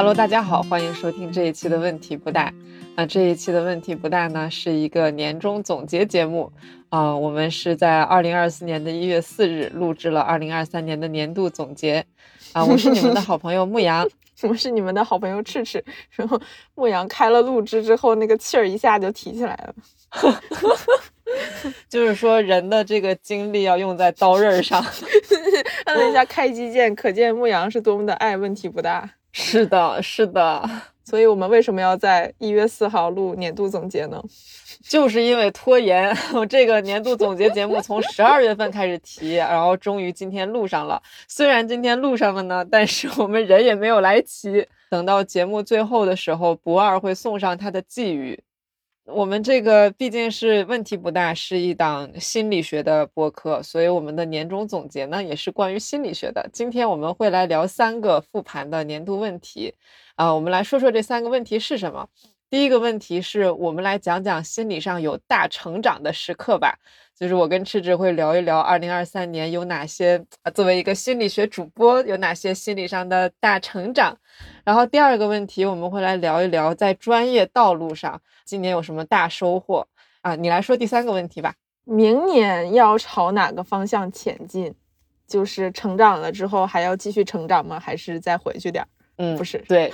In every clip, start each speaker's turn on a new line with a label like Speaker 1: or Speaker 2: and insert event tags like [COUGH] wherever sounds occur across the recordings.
Speaker 1: Hello，大家好，欢迎收听这一期的问题不大。那这一期的问题不大呢，是一个年终总结节目啊。我们是在二零二四年的一月四日录制了二零二三年的年度总结啊。我是你们的好朋友 [LAUGHS] 牧羊，
Speaker 2: 我是你们的好朋友赤赤。然后牧羊开了录制之后，那个气儿一下就提起来了。[LAUGHS]
Speaker 1: 就是说，人的这个精力要用在刀刃上。[LAUGHS]
Speaker 2: 按了一下开机键，可见牧羊是多么的爱问题不大。
Speaker 1: 是的，是的。
Speaker 2: 所以我们为什么要在一月四号录年度总结呢？[LAUGHS]
Speaker 1: 就是因为拖延。我这个年度总结节目从十二月份开始提，然后终于今天录上了。虽然今天录上了呢，但是我们人也没有来齐。等到节目最后的时候，不二会送上他的寄语。我们这个毕竟是问题不大，是一档心理学的播客，所以我们的年终总结呢也是关于心理学的。今天我们会来聊三个复盘的年度问题。啊，我们来说说这三个问题是什么。第一个问题是我们来讲讲心理上有大成长的时刻吧，就是我跟赤志会聊一聊二零二三年有哪些，作为一个心理学主播有哪些心理上的大成长。然后第二个问题我们会来聊一聊在专业道路上今年有什么大收获啊？你来说第三个问题吧。
Speaker 2: 明年要朝哪个方向前进？就是成长了之后还要继续成长吗？还是再回去点儿？
Speaker 1: 嗯，
Speaker 2: 不是，
Speaker 1: 对，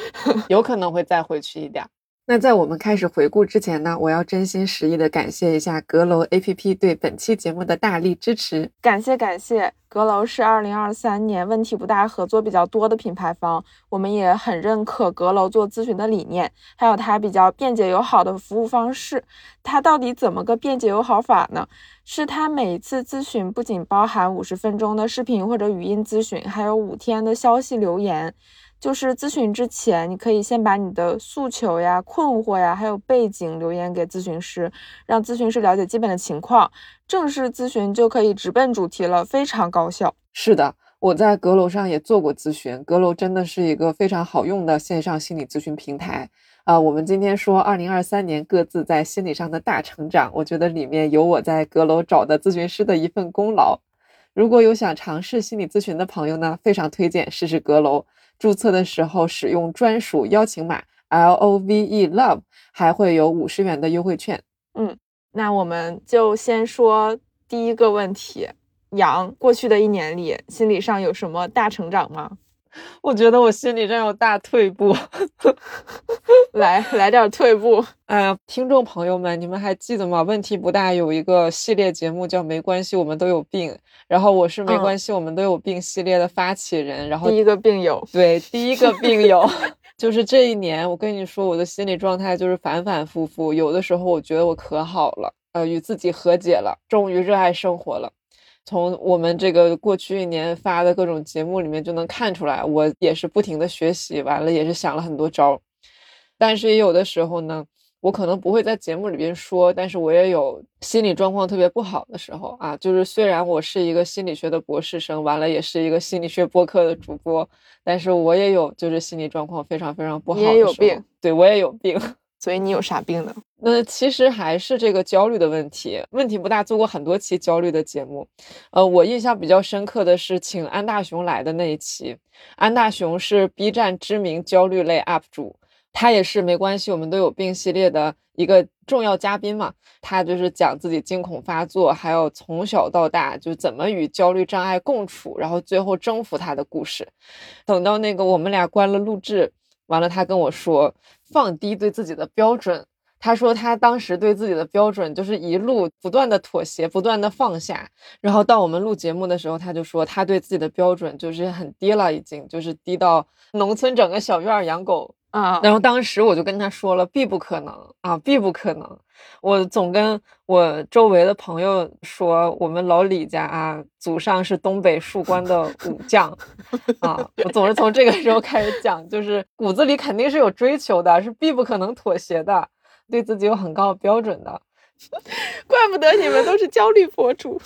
Speaker 1: 有可能会再回去一点。那在我们开始回顾之前呢，我要真心实意的感谢一下阁楼 APP 对本期节目的大力支持。
Speaker 2: 感谢感谢，阁楼是二零二三年问题不大合作比较多的品牌方，我们也很认可阁楼做咨询的理念，还有它比较便捷友好的服务方式。它到底怎么个便捷友好法呢？是它每一次咨询不仅包含五十分钟的视频或者语音咨询，还有五天的消息留言。就是咨询之前，你可以先把你的诉求呀、困惑呀，还有背景留言给咨询师，让咨询师了解基本的情况。正式咨询就可以直奔主题了，非常高效。
Speaker 1: 是的，我在阁楼上也做过咨询，阁楼真的是一个非常好用的线上心理咨询平台啊。我们今天说二零二三年各自在心理上的大成长，我觉得里面有我在阁楼找的咨询师的一份功劳。如果有想尝试心理咨询的朋友呢，非常推荐试试阁楼。注册的时候使用专属邀请码 L O V E Love，还会有五十元的优惠券。
Speaker 2: 嗯，那我们就先说第一个问题：杨，过去的一年里，心理上有什么大成长吗？
Speaker 1: 我觉得我心里真有大退步，[LAUGHS]
Speaker 2: 来来点退步。
Speaker 1: 哎呀，听众朋友们，你们还记得吗？问题不大，有一个系列节目叫《没关系，我们都有病》，然后我是《没关系，我们都有病》系列的发起人，然后
Speaker 2: 第一个病友，
Speaker 1: 对，第一个病友，[LAUGHS] 就是这一年，我跟你说，我的心理状态就是反反复复，有的时候我觉得我可好了，呃，与自己和解了，终于热爱生活了。从我们这个过去一年发的各种节目里面就能看出来，我也是不停的学习，完了也是想了很多招，但是也有的时候呢，我可能不会在节目里边说，但是我也有心理状况特别不好的时候啊。就是虽然我是一个心理学的博士生，完了也是一个心理学播客的主播，但是我也有就是心理状况非常非常不好的时候。
Speaker 2: 也有病，
Speaker 1: 对我也有病。
Speaker 2: 所以你有啥病呢？
Speaker 1: 那其实还是这个焦虑的问题，问题不大。做过很多期焦虑的节目，呃，我印象比较深刻的是请安大雄来的那一期。安大雄是 B 站知名焦虑类 UP 主，他也是没关系，我们都有病系列的一个重要嘉宾嘛。他就是讲自己惊恐发作，还有从小到大就怎么与焦虑障碍共处，然后最后征服他的故事。等到那个我们俩关了录制。完了，他跟我说放低对自己的标准。他说他当时对自己的标准就是一路不断的妥协，不断的放下。然后到我们录节目的时候，他就说他对自己的标准就是很低了，已经就是低到农村整个小院养狗。
Speaker 2: 啊，
Speaker 1: 然后当时我就跟他说了，必不可能啊，必不可能。我总跟我周围的朋友说，我们老李家啊，祖上是东北戍关的武将啊。我总是从这个时候开始讲，就是骨子里肯定是有追求的，是必不可能妥协的，对自己有很高的标准的。[LAUGHS]
Speaker 2: 怪不得你们都是焦虑博主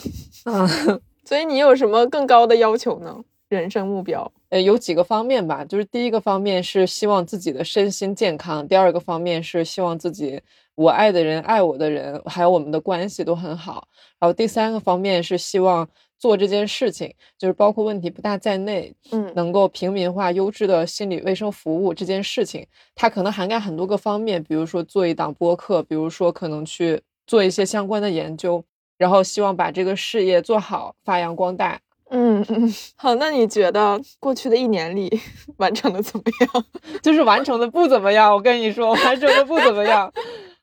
Speaker 1: 啊。[LAUGHS]
Speaker 2: 所以你有什么更高的要求呢？人生目标？
Speaker 1: 呃，有几个方面吧，就是第一个方面是希望自己的身心健康，第二个方面是希望自己我爱的人、爱我的人，还有我们的关系都很好，然后第三个方面是希望做这件事情，就是包括问题不大在内，
Speaker 2: 嗯
Speaker 1: 能够平民化优质的心理卫生服务这件事情，它可能涵盖很多个方面，比如说做一档播客，比如说可能去做一些相关的研究，然后希望把这个事业做好，发扬光大。
Speaker 2: 嗯嗯，好，那你觉得过去的一年里完成的怎么样？[LAUGHS]
Speaker 1: 就是完成的不怎么样，我跟你说，完成的不怎么样。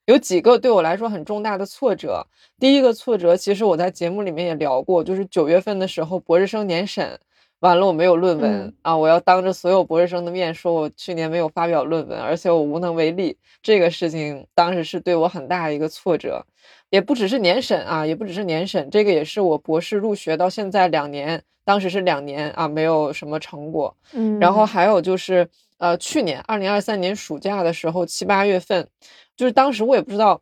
Speaker 1: 有几个对我来说很重大的挫折。第一个挫折，其实我在节目里面也聊过，就是九月份的时候，博士生年审完了，我没有论文、
Speaker 2: 嗯
Speaker 1: 啊，我要当着所有博士生的面说我去年没有发表论文，而且我无能为力。这个事情当时是对我很大的一个挫折，也不只是年审啊，也不只是年审，这个也是我博士入学到现在两年，当时是两年啊，没有什么成果。
Speaker 2: 嗯
Speaker 1: 然后还有就是，呃，去年二零二三年暑假的时候，七八月份，就是当时我也不知道，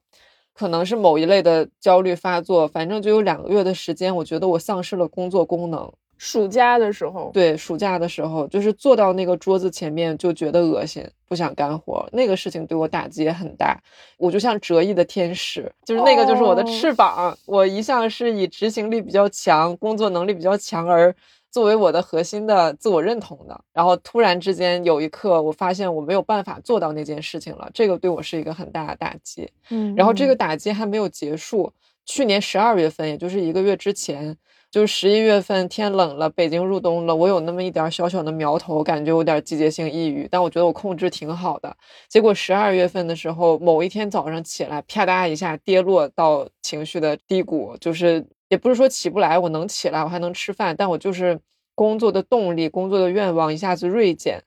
Speaker 1: 可能是某一类的焦虑发作，反正就有两个月的时间，我觉得我丧失了工作功能。
Speaker 2: 暑假的时候，
Speaker 1: 对，暑假的时候，就是坐到那个桌子前面就觉得恶心，不想干活，那个事情对我打击也很大。我就像折翼的天使，就是那个就是我的
Speaker 2: 哦
Speaker 1: 翅膀。我一向是以执行力比较强、工作能力比较强而作为我的核心的自我认同的。然后突然之间有一刻，我发现我没有办法做到那件事情了，这个对我是一个很大的打击。
Speaker 2: 嗯，
Speaker 1: 然后这个打击还没有结束，去年十二月份，也就是一个月之前，就是十一月份天冷了，北京入冬了，我有那么一点小小的苗头，感觉有点季节性抑郁，但我觉得我控制挺好的。结果十二月份的时候，某一天早上起来，啪嗒一下跌落到情绪的低谷，就是也不是说起不来，我能起来，我还能吃饭，但我就是工作的动力、工作的愿望一下子锐减。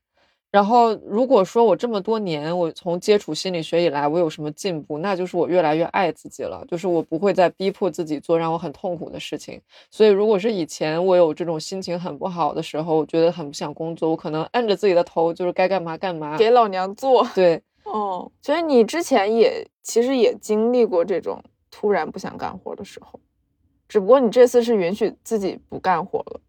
Speaker 1: 然后，如果说我这么多年，我从接触心理学以来，我有什么进步，那就是我越来越爱自己了，就是我不会再逼迫自己做让我很痛苦的事情。所以，如果是以前我有这种心情很不好的时候，我觉得很不想工作，我可能摁着自己的头，就是该干嘛干嘛。
Speaker 2: 给老娘做。
Speaker 1: 对，
Speaker 2: 哦，所以你之前也其实也经历过这种突然不想干活的时候，只不过你这次是允许自己不干活了。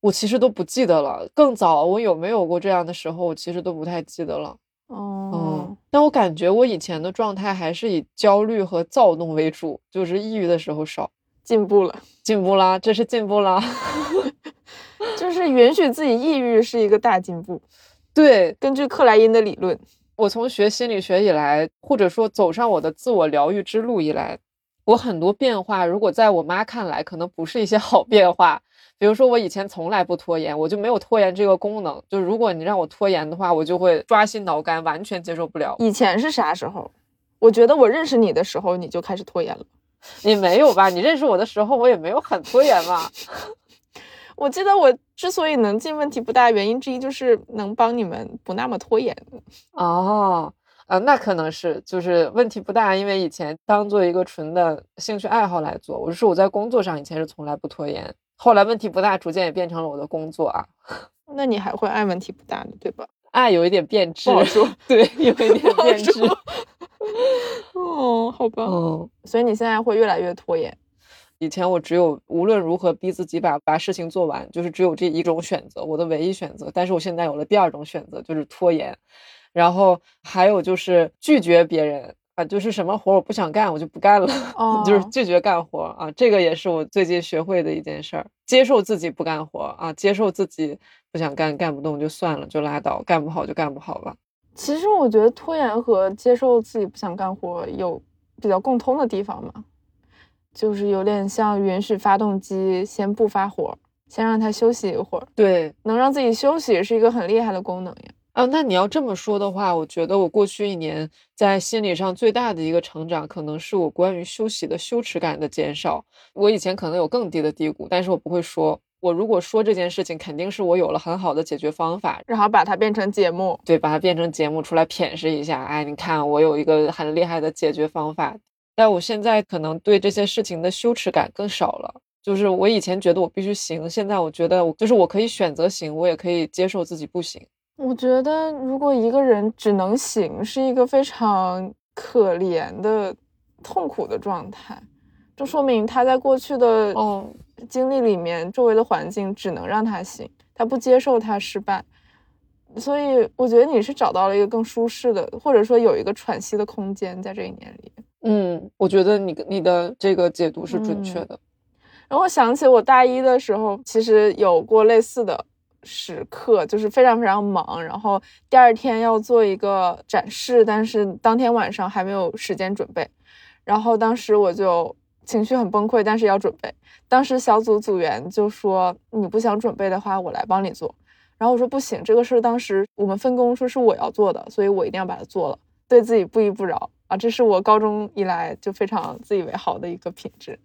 Speaker 1: 我其实都不记得了。更早我有没有过这样的时候，我其实都不太记得了。
Speaker 2: 哦
Speaker 1: 嗯，，但我感觉我以前的状态还是以焦虑和躁动为主，就是抑郁的时候少。
Speaker 2: 进步了，
Speaker 1: 进步啦，这是进步啦。[LAUGHS] [LAUGHS]
Speaker 2: 就是允许自己抑郁是一个大进步。[LAUGHS]
Speaker 1: 对
Speaker 2: 根据克莱因的理论，
Speaker 1: 我从学心理学以来，或者说走上我的自我疗愈之路以来，我很多变化，如果在我妈看来，可能不是一些好变化。比如说，我以前从来不拖延，我就没有拖延这个功能。就如果你让我拖延的话，我就会抓心挠肝，完全接受不了。
Speaker 2: 以前是啥时候？我觉得我认识你的时候，你就开始拖延了。
Speaker 1: 你没有吧？你认识我的时候，我也没有很拖延嘛。[LAUGHS]
Speaker 2: 我记得我之所以能进问题不大，原因之一就是能帮你们不那么拖延。
Speaker 1: 哦，呃，那可能是就是问题不大，因为以前当做一个纯的兴趣爱好来做。我是说我在工作上以前是从来不拖延，后来问题不大，逐渐也变成了我的工作啊。[LAUGHS]
Speaker 2: 那你还会爱问题不大的，对吧？
Speaker 1: 爱有一点变质
Speaker 2: 不好说，
Speaker 1: 对，有一点变质。[LAUGHS]
Speaker 2: 哦，好吧。
Speaker 1: 嗯，
Speaker 2: 所以你现在会越来越拖延。
Speaker 1: 以前我只有无论如何逼自己把把事情做完，就是只有这一种选择，我的唯一选择。但是我现在有了第二种选择，就是拖延。然后还有就是拒绝别人啊，就是什么活我不想干，我就不干了，[LAUGHS] 就是
Speaker 2: 哦
Speaker 1: 拒绝干活啊。这个也是我最近学会的一件事儿，接受自己不干活啊，接受自己不想干，干不动就算了，就拉倒，干不好就干不好吧。
Speaker 2: 其实我觉得拖延和接受自己不想干活有比较共通的地方嘛，就是有点像允许发动机先不发火，先让它休息一会儿，
Speaker 1: 对，
Speaker 2: 能让自己休息是一个很厉害的功能呀。
Speaker 1: 啊，那你要这么说的话，我觉得我过去一年在心理上最大的一个成长，可能是我关于休息的羞耻感的减少。我以前可能有更低的低谷，但是我不会说。我如果说这件事情，肯定是我有了很好的解决方法，
Speaker 2: 然后把它变成节目，
Speaker 1: 对，把它变成节目出来舔舐一下。哎，你看我有一个很厉害的解决方法。但我现在可能对这些事情的羞耻感更少了。就是我以前觉得我必须行，现在我觉得我就是我可以选择行，我也可以接受自己不行。
Speaker 2: 我觉得，如果一个人只能醒，是一个非常可怜的、痛苦的状态，这说明他在过去的
Speaker 1: 嗯，
Speaker 2: 经历里面，周围的环境只能让他醒，他不接受他失败。所以，我觉得你是找到了一个更舒适的，或者说有一个喘息的空间，在这一年里。
Speaker 1: 嗯，我觉得你你的这个解读是准确
Speaker 2: 嗯
Speaker 1: 的。
Speaker 2: 然后我想起我大一的时候，其实有过类似的时刻，就是非常非常忙，然后第二天要做一个展示，但是当天晚上还没有时间准备，然后当时我就情绪很崩溃，但是要准备。当时小组组员就说：“你不想准备的话，我来帮你做。”然后我说：“不行，这个事当时我们分工说是我要做的，所以我一定要把它做了，对自己不依不饶啊！这是我高中以来就非常自以为好的一个品质。”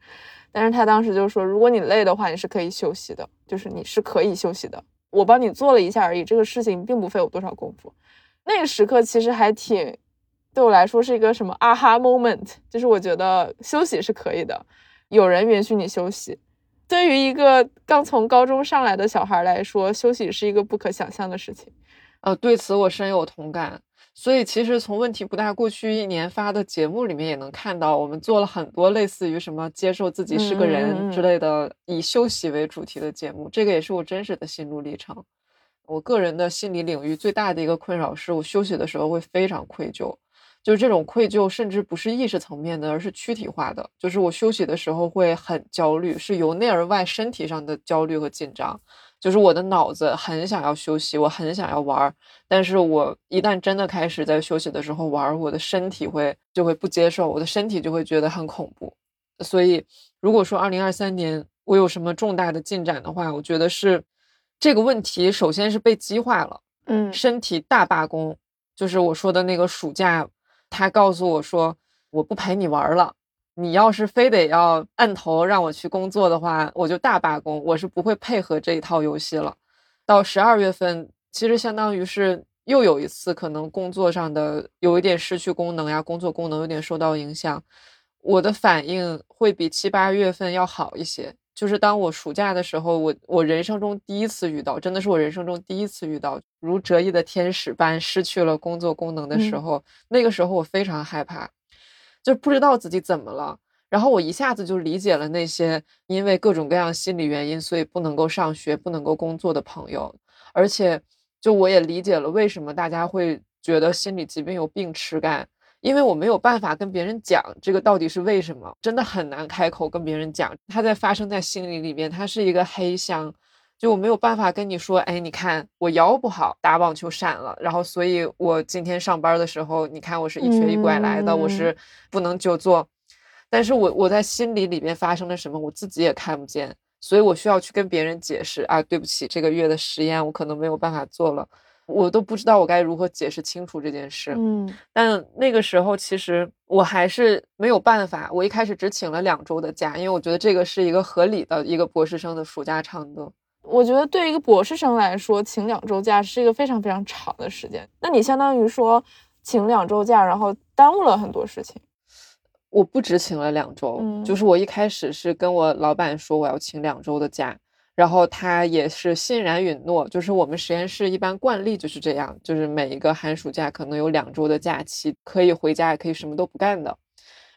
Speaker 2: 但是他当时就说：“如果你累的话，你是可以休息的，就是你是可以休息的。我帮你做了一下而已，这个事情并不费我多少功夫。”那个时刻其实还挺，对我来说是一个什么啊哈 moment，就是我觉得休息是可以的，有人允许你休息。对于一个刚从高中上来的小孩来说，休息是一个不可想象的事情。
Speaker 1: 呃，对此我深有同感。所以其实从问题不大过去一年发的节目里面也能看到，我们做了很多类似于什么接受自己是个人之类的以休息为主题的节目。这个也是我真实的心路历程。我个人的心理领域最大的一个困扰是我休息的时候会非常愧疚，就是这种愧疚甚至不是意识层面的，而是躯体化的。就是我休息的时候会很焦虑，是由内而外身体上的焦虑和紧张。就是我的脑子很想要休息，我很想要玩儿，但是我一旦真的开始在休息的时候玩儿，我的身体会就会不接受，我的身体就会觉得很恐怖。所以，如果说二零二三年我有什么重大的进展的话，我觉得是这个问题首先是被激化了，
Speaker 2: 嗯，
Speaker 1: 身体大罢工，就是我说的那个暑假，他告诉我说我不陪你玩了。你要是非得要按头让我去工作的话，我就大罢工，我是不会配合这一套游戏了。到十二月份，其实相当于是又有一次可能工作上的有一点失去功能呀，工作功能有点受到影响，我的反应会比七八月份要好一些。就是当我暑假的时候，我我人生中第一次遇到，真的是我人生中第一次遇到如折翼的天使般失去了工作功能的时候，那个时候我非常害怕。就不知道自己怎么了，然后我一下子就理解了那些因为各种各样心理原因，所以不能够上学、不能够工作的朋友，而且就我也理解了为什么大家会觉得心理疾病有病耻感，因为我没有办法跟别人讲这个到底是为什么，真的很难开口跟别人讲，它在发生在心里里面，它是一个黑箱。就我没有办法跟你说，哎，你看我腰不好，打网球闪了，然后所以我今天上班的时候，你看我是一瘸一拐来的，我是不能久坐，但是我我在心里里边发生了什么，我自己也看不见，所以我需要去跟别人解释啊，对不起，这个月的实验我可能没有办法做了，我都不知道我该如何解释清楚这件事。
Speaker 2: 嗯，
Speaker 1: 但那个时候其实我还是没有办法，我一开始只请了两周的假，因为我觉得这个是一个合理的一个博士生的暑假长度。
Speaker 2: 我觉得对一个博士生来说，请两周假是一个非常非常长的时间。那你相当于说请两周假，然后耽误了很多事情。
Speaker 1: 我不止请了两周，就是我一开始是跟我老板说我要请两周的假，然后他也是欣然允诺。就是我们实验室一般惯例就是这样，就是每一个寒暑假可能有两周的假期，可以回家，也可以什么都不干的。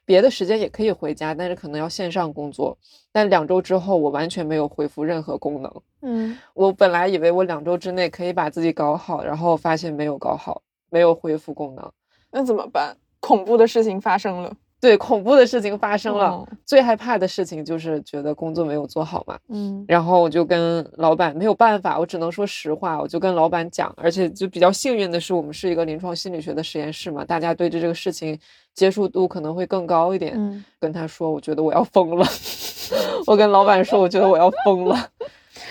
Speaker 1: 别的时间也可以回家，但是可能要线上工作。但两周之后，我完全没有恢复任何功能。
Speaker 2: 嗯，
Speaker 1: 我本来以为我两周之内可以把自己搞好，然后发现没有搞好，没有恢复功能。
Speaker 2: 那怎么办？恐怖的事情发生了。
Speaker 1: 对，恐怖的事情发生了。最害怕的事情就是觉得工作没有做好嘛。
Speaker 2: 嗯，
Speaker 1: 然后我就跟老板没有办法，我只能说实话，我就跟老板讲。而且就比较幸运的是，我们是一个临床心理学的实验室嘛，大家对这这个事情接触度可能会更高一点。
Speaker 2: 嗯，
Speaker 1: 跟他说，我觉得我要疯了。[LAUGHS] 我跟老板说，我觉得我要疯了。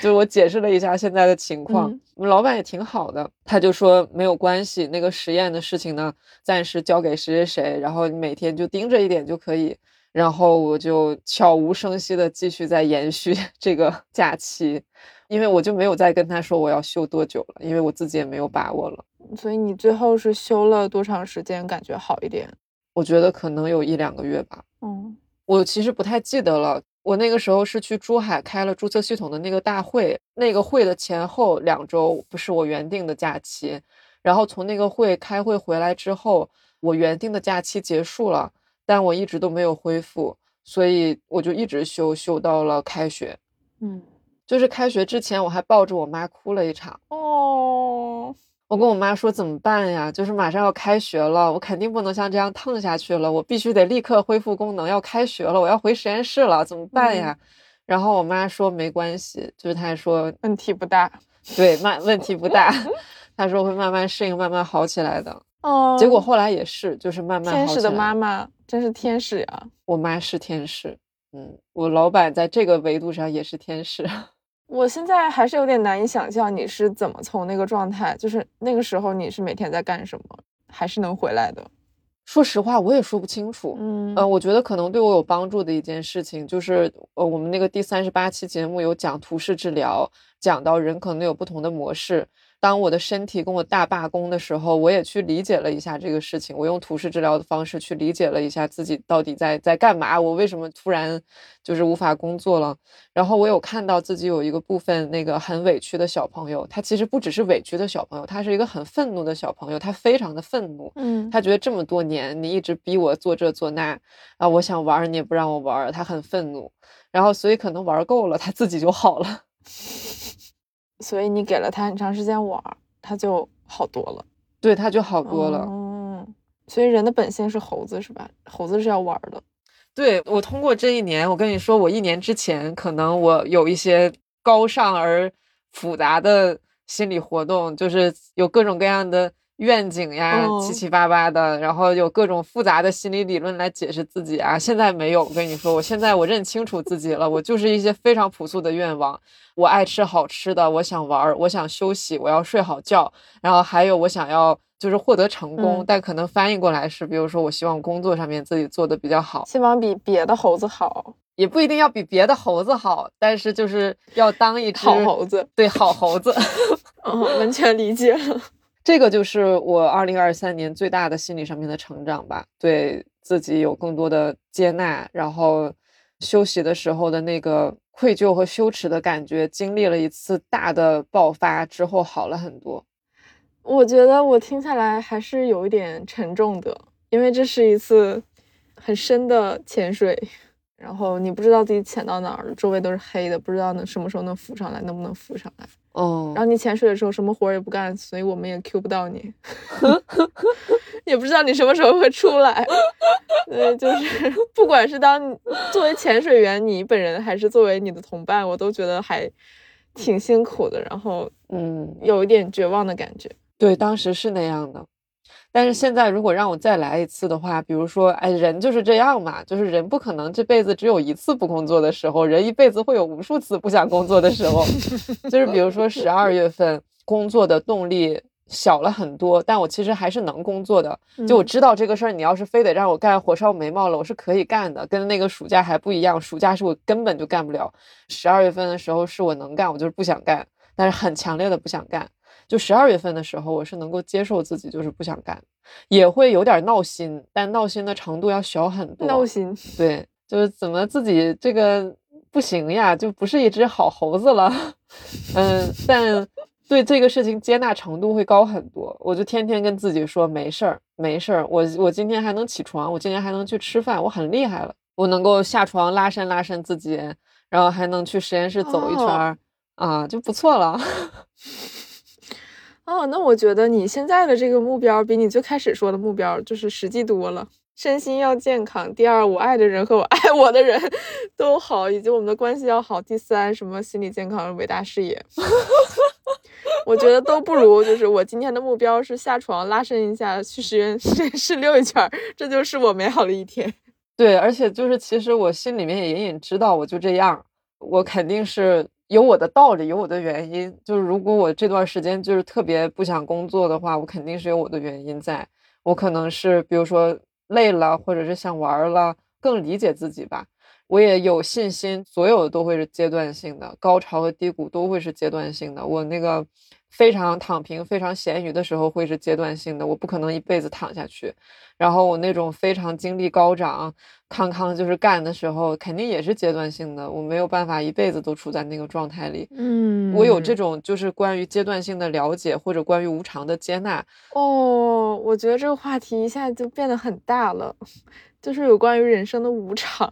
Speaker 1: 就我解释了一下现在的情况，我们老板也挺好的，他就说没有关系，那个实验的事情呢，暂时交给谁谁谁，然后你每天就盯着一点就可以。然后我就悄无声息的继续在延续 [LAUGHS] 这个假期，因为我就没有再跟他说我要休多久了，因为我自己也没有把握了。
Speaker 2: 所以你最后是休了多长时间？感觉好一点？
Speaker 1: 我觉得可能有一两个月吧。
Speaker 2: 嗯，
Speaker 1: 我其实不太记得了。我那个时候是去珠海开了注册系统的那个大会，那个会的前后两周不是我原定的假期，然后从那个会开会回来之后，我原定的假期结束了，但我一直都没有恢复，所以我就一直休休到了开学。
Speaker 2: 嗯，
Speaker 1: 就是开学之前我还抱着我妈哭了一场。
Speaker 2: 哦。
Speaker 1: 我跟我妈说怎么办呀？就是马上要开学了，我肯定不能像这样烫下去了，我必须得立刻恢复功能。要开学了，我要回实验室了，怎么办呀？然后我妈说没关系，就是她说
Speaker 2: 问题不大，[LAUGHS]
Speaker 1: 对，慢问题不大，她说会慢慢适应，慢慢好起来的。[LAUGHS]
Speaker 2: 哦，
Speaker 1: 结果后来也是，就是慢慢
Speaker 2: 天使的妈妈真是天使呀！
Speaker 1: 我妈是天使，嗯，我老板在这个维度上也是天使。
Speaker 2: 我现在还是有点难以想象你是怎么从那个状态，就是那个时候你是每天在干什么，还是能回来的。
Speaker 1: 说实话，我也说不清楚。
Speaker 2: 嗯
Speaker 1: 呃，我觉得可能对我有帮助的一件事情，就是呃，我们那个第三十八期节目有讲图式治疗，讲到人可能有不同的模式。当我的身体跟我大罢工的时候，我也去理解了一下这个事情。我用图式治疗的方式去理解了一下自己到底在在干嘛，我为什么突然就是无法工作了。然后我有看到自己有一个部分那个很委屈的小朋友，他其实不只是委屈的小朋友，他是一个很愤怒的小朋友，他非常的愤怒。
Speaker 2: 嗯
Speaker 1: 他觉得这么多年你一直逼我做这做那啊，我想玩你也不让我玩，他很愤怒。然后所以可能玩够了，他自己就好了。
Speaker 2: 所以你给了他很长时间玩儿，他就好多了，
Speaker 1: 对，他就好多了。
Speaker 2: 嗯，所以人的本性是猴子是吧？猴子是要玩儿的。
Speaker 1: 对我通过这一年，我跟你说，我一年之前可能我有一些高尚而复杂的心理活动，就是有各种各样的愿景呀，
Speaker 2: 哦
Speaker 1: 七七八八的，然后有各种复杂的心理理论来解释自己啊。现在没有，我跟你说，我现在我认清楚自己了，我就是一些非常朴素的愿望。我爱吃好吃的，我想玩儿，我想休息，我要睡好觉，然后还有我想要就是获得成功，
Speaker 2: 嗯
Speaker 1: 但可能翻译过来是，比如说我希望工作上面自己做的比较好。
Speaker 2: 希望比别的猴子好，
Speaker 1: 也不一定要比别的猴子好，但是就是要当一只
Speaker 2: 好猴子。
Speaker 1: 对好猴子。
Speaker 2: 嗯，完全理解了。
Speaker 1: 这个就是我二零二三年最大的心理上面的成长吧，对自己有更多的接纳，然后休息的时候的那个愧疚和羞耻的感觉，经历了一次大的爆发之后好了很多。
Speaker 2: 我觉得我听下来还是有一点沉重的，因为这是一次很深的潜水，然后你不知道自己潜到哪儿了，周围都是黑的，不知道能什么时候能浮上来，能不能浮上来。
Speaker 1: 嗯
Speaker 2: 然，后你潜水的时候什么活儿也不干，所以我们也 Q 不到你，[LAUGHS] 也不知道你什么时候会出来。[LAUGHS] 对，就是不管是当作为潜水员你本人，还是作为你的同伴，我都觉得还挺辛苦的，然后
Speaker 1: 嗯，
Speaker 2: 有一点绝望的感觉。
Speaker 1: 对，当时是那样的。但是现在如果让我再来一次的话，比如说，哎，人就是这样嘛，就是人不可能这辈子只有一次不工作的时候，人一辈子会有无数次不想工作的时候。就是比如说十二月份工作的动力小了很多，但我其实还是能工作的。就我
Speaker 2: 嗯
Speaker 1: 知道这个事儿，你要是非得让我干火烧眉毛了，我是可以干的，跟那个暑假还不一样。暑假是我根本就干不了，十二月份的时候是我能干，我就是不想干，但是很强烈的不想干。就十二月份的时候，我是能够接受自己就是不想干，也会有点闹心，但闹心的程度要小很多。
Speaker 2: 闹心。
Speaker 1: 对，就是怎么自己这个不行呀，就不是一只好猴子了。嗯，但 [LAUGHS] 对这个事情接纳程度会高很多。我就天天跟自己说没事儿，没事儿，我我今天还能起床，我今天还能去吃饭，我很厉害了，我能够下床拉伸拉伸自己，然后还能去实验室走一圈啊，就不错了。[LAUGHS]
Speaker 2: 哦，那我觉得你现在的这个目标比你最开始说的目标就是实际多了。身心要健康，第二，我爱的人和我 [LAUGHS] 爱我的人 [LAUGHS] 都好，以及我们的关系要好。第三，什么心理健康、伟大事业，[LAUGHS] 我觉得都不如就是我今天的目标是下床拉伸一下，去实验实验室溜一圈，这就是我美好的一天。
Speaker 1: 对，而且就是其实我心里面也隐隐知道，我就这样，我肯定是有我的道理，有我的原因。就是如果我这段时间就是特别不想工作的话，我肯定是有我的原因在。我可能是比如说累了，或者是想玩了，更理解自己吧。我也有信心，所有的都会是阶段性的，高潮和低谷都会是阶段性的。我那个非常躺平、非常闲鱼的时候会是阶段性的，我不可能一辈子躺下去。然后我那种非常精力高涨、康康就是干的时候，肯定也是阶段性的，我没有办法一辈子都处在那个状态里。
Speaker 2: 嗯
Speaker 1: 我有这种就是关于阶段性的了解，或者关于无常的接纳。
Speaker 2: 哦，我觉得这个话题一下就变得很大了，[LAUGHS] 就是有关于人生的无常。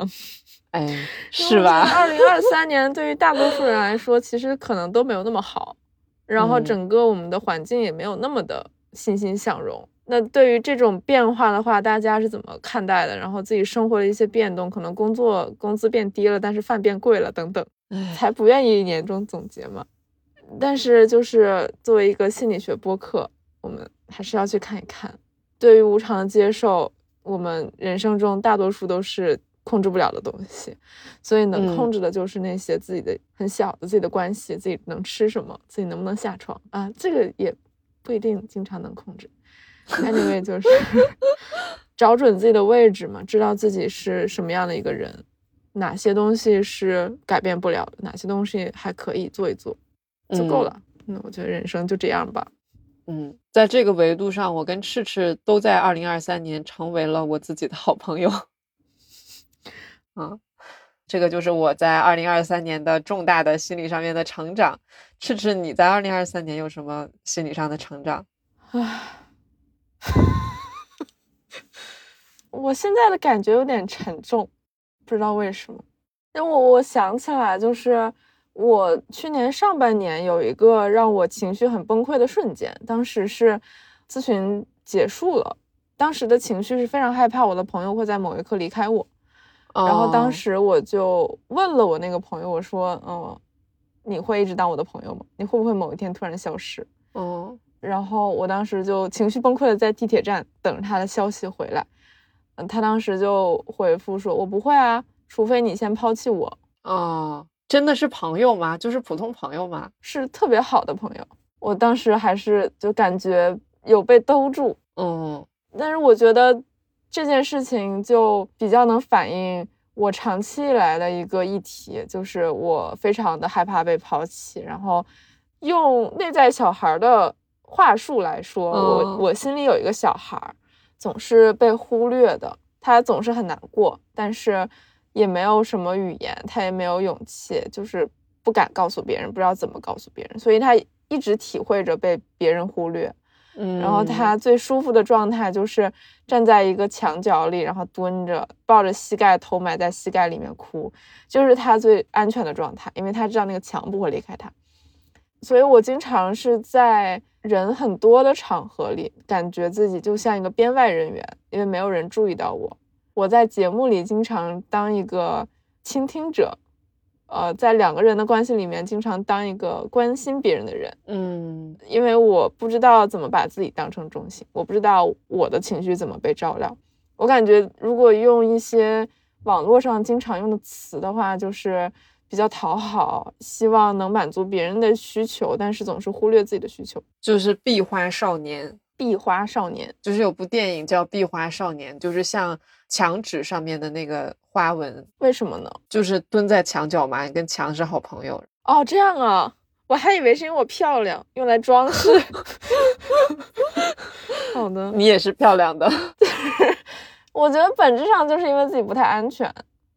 Speaker 1: 哎，是吧？
Speaker 2: 二零二三年对于大多数人来说，其实可能都没有那么好，然后
Speaker 1: 嗯
Speaker 2: 整个我们的环境也没有那么的欣欣向荣。那对于这种变化的话，大家是怎么看待的？然后自己生活的一些变动，可能工作工资变低了，但是饭变贵了等等，才不愿意年终总结嘛。但是就是作为一个心理学播客，我们还是要去看一看。对于无常的接受，我们人生中大多数都是控制不了的东西，所以能控制的就是那些自己的很小的自己的关系，自己能吃什么，自己能不能下床啊，这个也不一定经常能控制。Anyway，[LAUGHS] 就是找准自己的位置嘛，知道自己是什么样的一个人，哪些东西是改变不了的，哪些东西还可以做一做，就够了。那我觉得人生就这样吧。
Speaker 1: 嗯，在这个维度上，我跟赤赤都在二零二三年成为了我自己的好朋友。啊，这个就是我在二零二三年的重大的心理上面的成长。赤赤，你在二零二三年有什么心理上的成长？
Speaker 2: 唉。[SIGHS] 我现在的感觉有点沉重，不知道为什么。因为我我想起来，就是我去年上半年有一个让我情绪很崩溃的瞬间。当时是咨询结束了，当时的情绪是非常害怕我的朋友会在某一刻离开我。然后当时我就问了我那个朋友，我说：“嗯，你会一直当我的朋友吗？你会不会某一天突然消失？”
Speaker 1: 哦。
Speaker 2: 然后我当时就情绪崩溃的在地铁站等着他的消息回来，嗯，他当时就回复说：“我不会啊，除非你先抛弃我。”
Speaker 1: 哦，真的是朋友吗？就是普通朋友吗？
Speaker 2: 是特别好的朋友。我当时还是就感觉有被兜住，
Speaker 1: 嗯，
Speaker 2: 但是我觉得这件事情就比较能反映我长期以来的一个议题，就是我非常的害怕被抛弃，然后用内在小孩的。话术来说，我我心里有一个小孩儿，总是被忽略的，他总是很难过，但是也没有什么语言，他也没有勇气，就是不敢告诉别人，不知道怎么告诉别人，所以他一直体会着被别人忽略。
Speaker 1: 嗯，
Speaker 2: 然后他最舒服的状态就是站在一个墙角里，然后蹲着，抱着膝盖，头埋在膝盖里面哭，就是他最安全的状态，因为他知道那个墙不会离开他。所以我经常是在。人很多的场合里，感觉自己就像一个编外人员，因为没有人注意到我。我在节目里经常当一个倾听者，呃，在两个人的关系里面，经常当一个关心别人的人。
Speaker 1: 嗯，
Speaker 2: 因为我不知道怎么把自己当成中心，我不知道我的情绪怎么被照料。我感觉如果用一些网络上经常用的词的话，就是。比较讨好，希望能满足别人的需求，但是总是忽略自己的需求，
Speaker 1: 就是壁花少年。
Speaker 2: 壁花少年
Speaker 1: 就是有部电影叫《壁花少年》，就是像墙纸上面的那个花纹。
Speaker 2: 为什么呢？
Speaker 1: 就是蹲在墙角嘛，跟墙是好朋友。
Speaker 2: 哦，这样啊，我还以为是因为我漂亮，用来装饰。[LAUGHS] 好的，[LAUGHS]
Speaker 1: 你也是漂亮的。[LAUGHS]
Speaker 2: 我觉得本质上就是因为自己不太安全，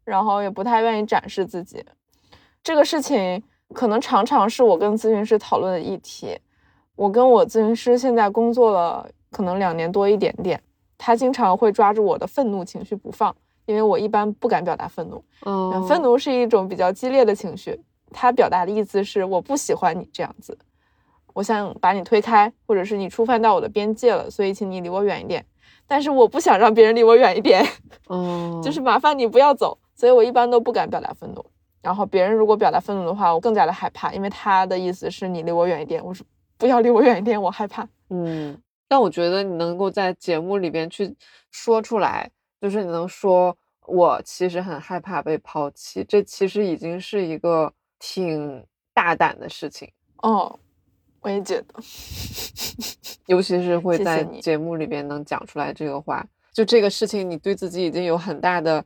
Speaker 2: 然后也不太愿意展示自己。这个事情可能常常是我跟咨询师讨论的议题。我跟我咨询师现在工作了可能两年多一点点，他经常会抓住我的愤怒情绪不放，因为我一般不敢表达愤怒。
Speaker 1: 嗯，
Speaker 2: 愤怒是一种比较激烈的情绪，他表达的意思是我不喜欢你这样子，我想把你推开，或者是你触犯到我的边界了，所以请你离我远一点。但是我不想让别人离我远一点，
Speaker 1: 嗯，[LAUGHS]
Speaker 2: 就是麻烦你不要走，所以我一般都不敢表达愤怒。然后别人如果表达愤怒的话，我更加的害怕，因为他的意思是你离我远一点。我说不要离我远一点，我害怕。
Speaker 1: 嗯，但我觉得你能够在节目里边去说出来，就是你能说我其实很害怕被抛弃，这其实已经是一个挺大胆的事情。
Speaker 2: 哦，我也觉得，[LAUGHS]
Speaker 1: 尤其是会在节目里边能讲出来这个话，就这个事情，你对自己已经有很大的。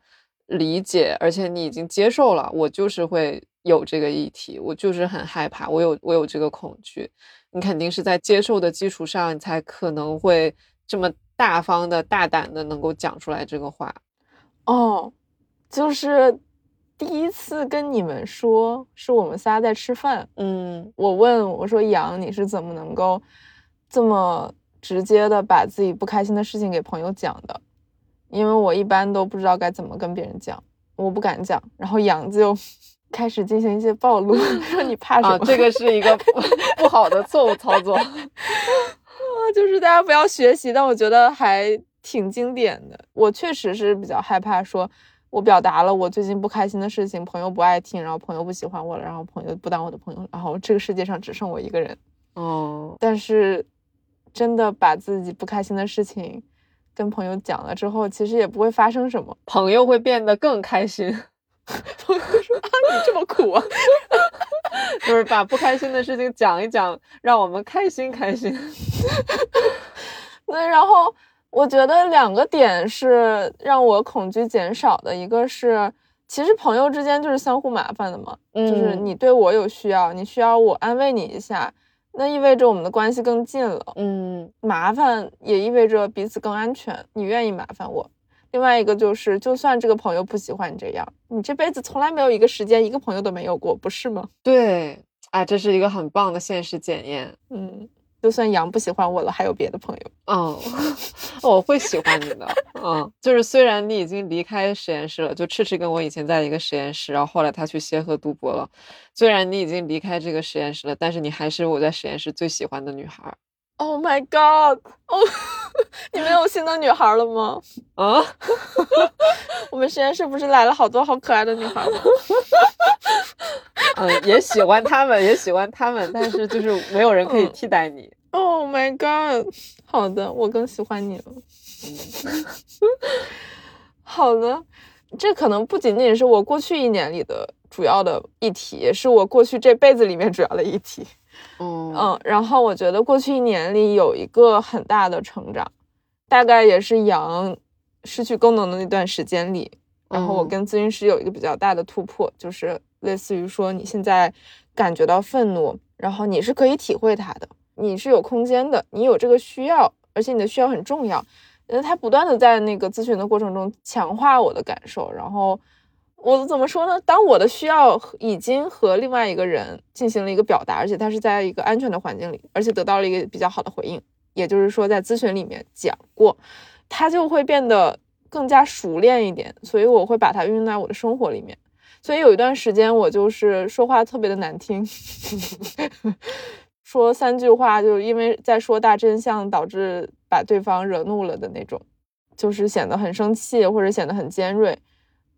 Speaker 1: 理解，而且你已经接受了，我就是会有这个议题，我就是很害怕，我有我有这个恐惧。你肯定是在接受的基础上，你才可能会这么大方的、大胆的能够讲出来这个话。
Speaker 2: 哦，就是第一次跟你们说，是我们仨在吃饭。
Speaker 1: 嗯，
Speaker 2: 我问我说：“杨，你是怎么能够这么直接的把自己不开心的事情给朋友讲的？”因为我一般都不知道该怎么跟别人讲，我不敢讲。然后杨就开始进行一些暴露，[LAUGHS] 说你怕什么？
Speaker 1: 这个是一个 [LAUGHS] 不好的错误操作。
Speaker 2: 就是大家不要学习，但我觉得还挺经典的。我确实是比较害怕，说我表达了我最近不开心的事情，朋友不爱听，然后朋友不喜欢我了，然后朋友不当我的朋友，然后这个世界上只剩我一个人。
Speaker 1: 哦，
Speaker 2: 但是真的把自己不开心的事情跟朋友讲了之后，其实也不会发生什么。
Speaker 1: 朋友会变得更开心。[LAUGHS]
Speaker 2: 朋友说啊，你这么苦啊，[LAUGHS]
Speaker 1: 就是把不开心的事情讲一讲，让我们开心开心。[LAUGHS]
Speaker 2: 那然后我觉得两个点是让我恐惧减少的，一个是其实朋友之间就是相互麻烦的嘛，就是你对我有需要，你需要我安慰你一下，那意味着我们的关系更近了。
Speaker 1: 嗯，
Speaker 2: 麻烦也意味着彼此更安全，你愿意麻烦我。另外一个就是，就算这个朋友不喜欢你这样，你这辈子从来没有一个时间一个朋友都没有过，不是吗？
Speaker 1: 对，哎，这是一个很棒的现实检验。
Speaker 2: 嗯，就算杨不喜欢我了，还有别的朋友。
Speaker 1: 嗯，[LAUGHS] 我会喜欢你的。嗯，就是虽然你已经离开实验室了，就赤赤跟我以前在一个实验室，然后后来他去协和读博了。虽然你已经离开这个实验室了，但是你还是我在实验室最喜欢的女孩。
Speaker 2: Oh my god！哦，[LAUGHS] 你们有新的女孩了吗？
Speaker 1: 啊，[LAUGHS]
Speaker 2: 我们实验室不是来了好多好可爱的女孩吗？[LAUGHS]
Speaker 1: 嗯，也喜欢他们，也喜欢他们，但是就是没有人可以替代你。
Speaker 2: Oh my god！好的，我更喜欢你了。好的，这可能不仅仅是我过去一年里的主要的议题，也是我过去这辈子里面主要的议题。
Speaker 1: 嗯
Speaker 2: 然后我觉得过去一年里有一个很大的成长，大概也是羊失去功能的那段时间里，然后我跟咨询师有一个比较大的突破，就是类似于说你现在感觉到愤怒，然后你是可以体会它的，你是有空间的，你有这个需要，而且你的需要很重要。呃，他不断的在那个咨询的过程中强化我的感受，然后。我怎么说呢？当我的需要已经和另外一个人进行了一个表达，而且他是在一个安全的环境里，而且得到了一个比较好的回应，也就是说在咨询里面讲过，他就会变得更加熟练一点。所以我会把它运用在我的生活里面。所以有一段时间我就是说话特别的难听，[LAUGHS] 说三句话就因为在说大真相导致把对方惹怒了的那种，就是显得很生气或者显得很尖锐。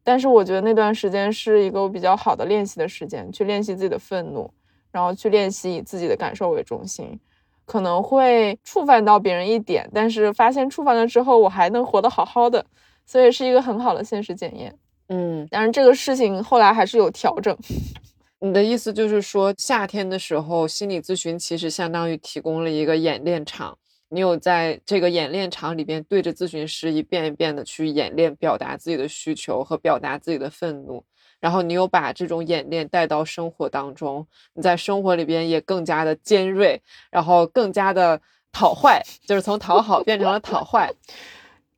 Speaker 2: 但是我觉得那段时间是一个比较好的练习的时间，去练习自己的愤怒，然后去练习以自己的感受为中心，可能会触犯到别人一点，但是发现触犯了之后，我还能活得好好的，所以是一个很好的现实检验。
Speaker 1: 嗯，
Speaker 2: 但是这个事情后来还是有调整。[LAUGHS]
Speaker 1: 你的意思就是说，夏天的时候，心理咨询其实相当于提供了一个演练场。你有在这个演练场里边对着咨询师一遍一遍的去演练表达自己的需求和表达自己的愤怒，然后你有把这种演练带到生活当中，你在生活里边也更加的尖锐，然后更加的讨坏，就是从讨好变成了讨坏。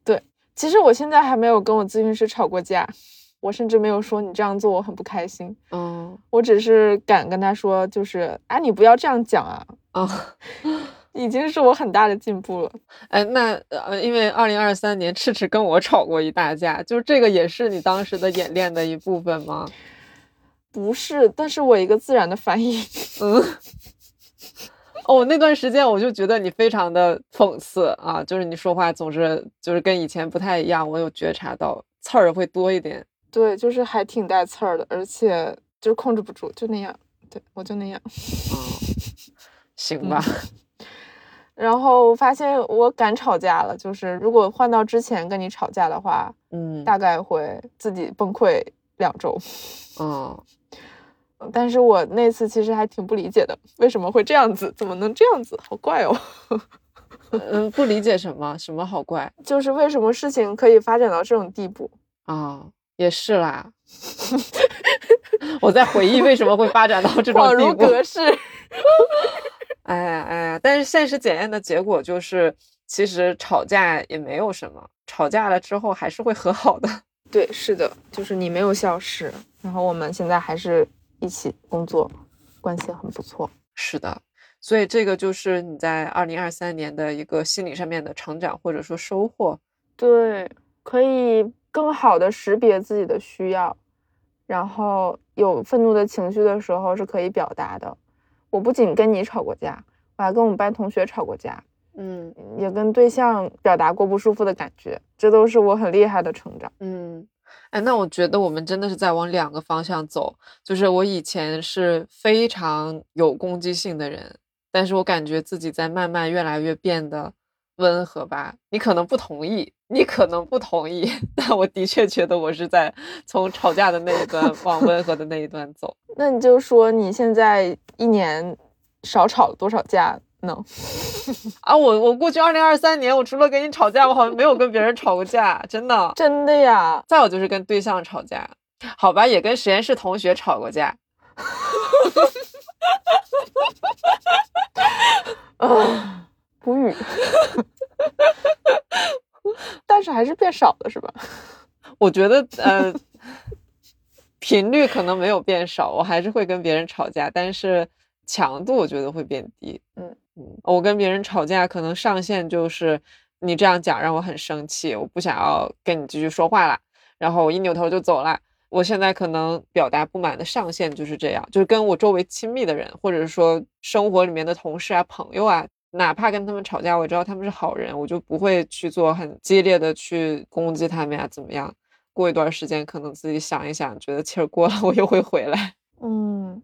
Speaker 2: 对，其实我现在还没有跟我咨询师吵过架，我甚至没有说你这样做我很不开心。
Speaker 1: 嗯，
Speaker 2: 我只是敢跟他说，就是啊，你不要这样讲啊。
Speaker 1: 啊。
Speaker 2: 已经是我很大的进步了。
Speaker 1: 哎，那呃，因为二零二三年赤赤跟我吵过一大架，就是这个也是你当时的演练的一部分吗？
Speaker 2: 不是，但是我一个自然的反应。
Speaker 1: 嗯。哦，那段时间我就觉得你非常的讽刺啊，就是你说话总是就是跟以前不太一样，我有觉察到刺儿会多一点。
Speaker 2: 对，就是还挺带刺儿的，而且就控制不住，就那样。对我就那样。
Speaker 1: 嗯，行吧。
Speaker 2: 然后发现我敢吵架了，就是如果换到之前跟你吵架的话，
Speaker 1: 嗯，
Speaker 2: 大概会自己崩溃两周，
Speaker 1: 嗯，[LAUGHS]
Speaker 2: 但是我那次其实还挺不理解的，为什么会这样子？怎么能这样子？好怪哦！
Speaker 1: 嗯，不理解什么？什么好怪？
Speaker 2: 就是为什么事情可以发展到这种地步
Speaker 1: 啊？也是啦，[LAUGHS] 我在回忆为什么会发展到这种
Speaker 2: 恍如隔世。[LAUGHS]
Speaker 1: 哎呀哎呀！但是现实检验的结果就是，其实吵架也没有什么，吵架了之后还是会和好的。[LAUGHS]
Speaker 2: 对，是的，就是你没有消失，然后我们现在还是一起工作，关系很不错。
Speaker 1: 是的，所以这个就是你在二零二三年的一个心理上面的成长或者说收获。
Speaker 2: 对，可以更好的识别自己的需要，然后有愤怒的情绪的时候是可以表达的。我不仅跟你吵过架，我还跟我们班同学吵过架。
Speaker 1: 嗯
Speaker 2: 也跟对象表达过不舒服的感觉，这都是我很厉害的成长。
Speaker 1: 嗯，哎，那我觉得我们真的是在往两个方向走。就是我以前是非常有攻击性的人，但是我感觉自己在慢慢越来越变得温和吧。你可能不同意，你可能不同意，[LAUGHS] 但我的确觉得我是在从吵架的那一端往温和的那一端走。[LAUGHS]
Speaker 2: 那你就说你现在一年少吵了多少架呢？[LAUGHS]
Speaker 1: 啊，我我过去二零二三年，我除了跟你吵架，我好像没有跟别人吵过架，真的。
Speaker 2: 真的呀？
Speaker 1: 再有就是跟对象吵架，好吧，也跟实验室同学吵过架。
Speaker 2: 啊，无语。但是还是变少了，是吧？[LAUGHS]
Speaker 1: 我觉得呃，频率可能没有变少，我还是会跟别人吵架，但是强度我觉得会变低。
Speaker 2: 嗯
Speaker 1: 嗯，我跟别人吵架可能上限就是你这样讲让我很生气，我不想要跟你继续说话了，然后我一扭头就走了。我现在可能表达不满的上限就是这样，就是跟我周围亲密的人，或者说生活里面的同事啊、朋友啊，哪怕跟他们吵架，我知道他们是好人，我就不会去做很激烈的去攻击他们呀，怎么样？过一段时间，可能自己想一想，觉得气儿过了，[LAUGHS] 我又会回来。
Speaker 2: 嗯，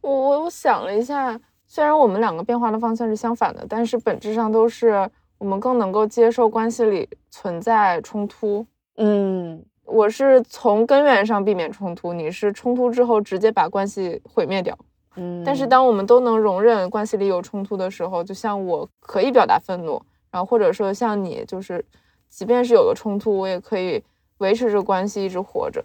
Speaker 2: 我我我想了一下，虽然我们两个变化的方向是相反的，但是本质上都是我们更能够接受关系里存在冲突。
Speaker 1: 嗯
Speaker 2: 我是从根源上避免冲突，你是冲突之后直接把关系毁灭掉。
Speaker 1: 嗯，
Speaker 2: 但是当我们都能容忍关系里有冲突的时候，就像我可以表达愤怒，然后或者说像你，就是即便是有了冲突，我也可以维持着关系一直活着。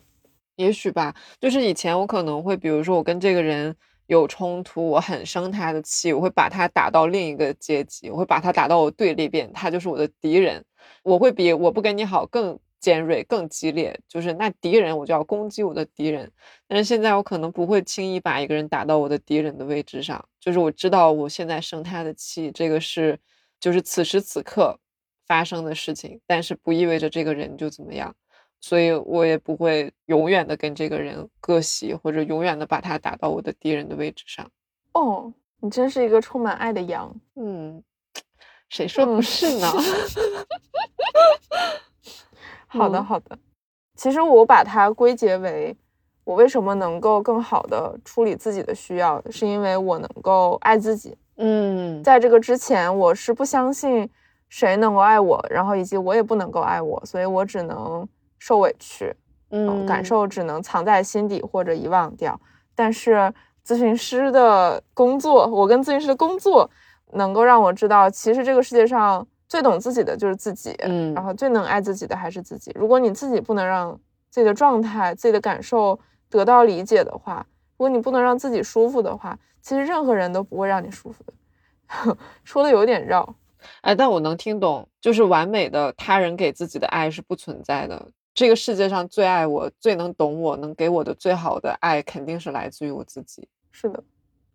Speaker 1: 也许吧，就是以前我可能会，比如说我跟这个人有冲突，我很生他的气，我会把他打到另一个阶级，我会把他打到我对立边，他就是我的敌人，我会比我不跟你好更尖锐、更激烈，就是那敌人我就要攻击我的敌人。但是现在我可能不会轻易把一个人打到我的敌人的位置上，就是我知道我现在生他的气，这个是就是此时此刻发生的事情，但是不意味着这个人就怎么样。所以我也不会永远的跟这个人割席，或者永远的把他打到我的敌人的位置上。
Speaker 2: 哦，你真是一个充满爱的羊。
Speaker 1: 嗯，[TSK] 谁说不
Speaker 2: 嗯
Speaker 1: 是呢？[LAUGHS]
Speaker 2: 好的，
Speaker 1: 嗯
Speaker 2: 好的。其实我把它归结为，我为什么能够更好的处理自己的需要，是因为我能够爱自己。
Speaker 1: 嗯
Speaker 2: 在这个之前，我是不相信谁能够爱我，然后以及我也不能够爱我，所以我只能受委屈，
Speaker 1: 嗯，
Speaker 2: 感受只能藏在心底或者遗忘掉。但是咨询师的工作，我跟咨询师的工作，能够让我知道，其实这个世界上最懂自己的就是自己，
Speaker 1: 嗯，
Speaker 2: 然后最能爱自己的还是自己。如果你自己不能让自己的状态、自己的感受得到理解的话，如果你不能让自己舒服的话，其实任何人都不会让你舒服的。[LAUGHS] 说的有点绕，
Speaker 1: 哎，但我能听懂，就是完美的他人给自己的爱是不存在的。这个世界上最爱我、最能懂我、能给我的最好的爱，肯定是来自于我自己。
Speaker 2: 是的，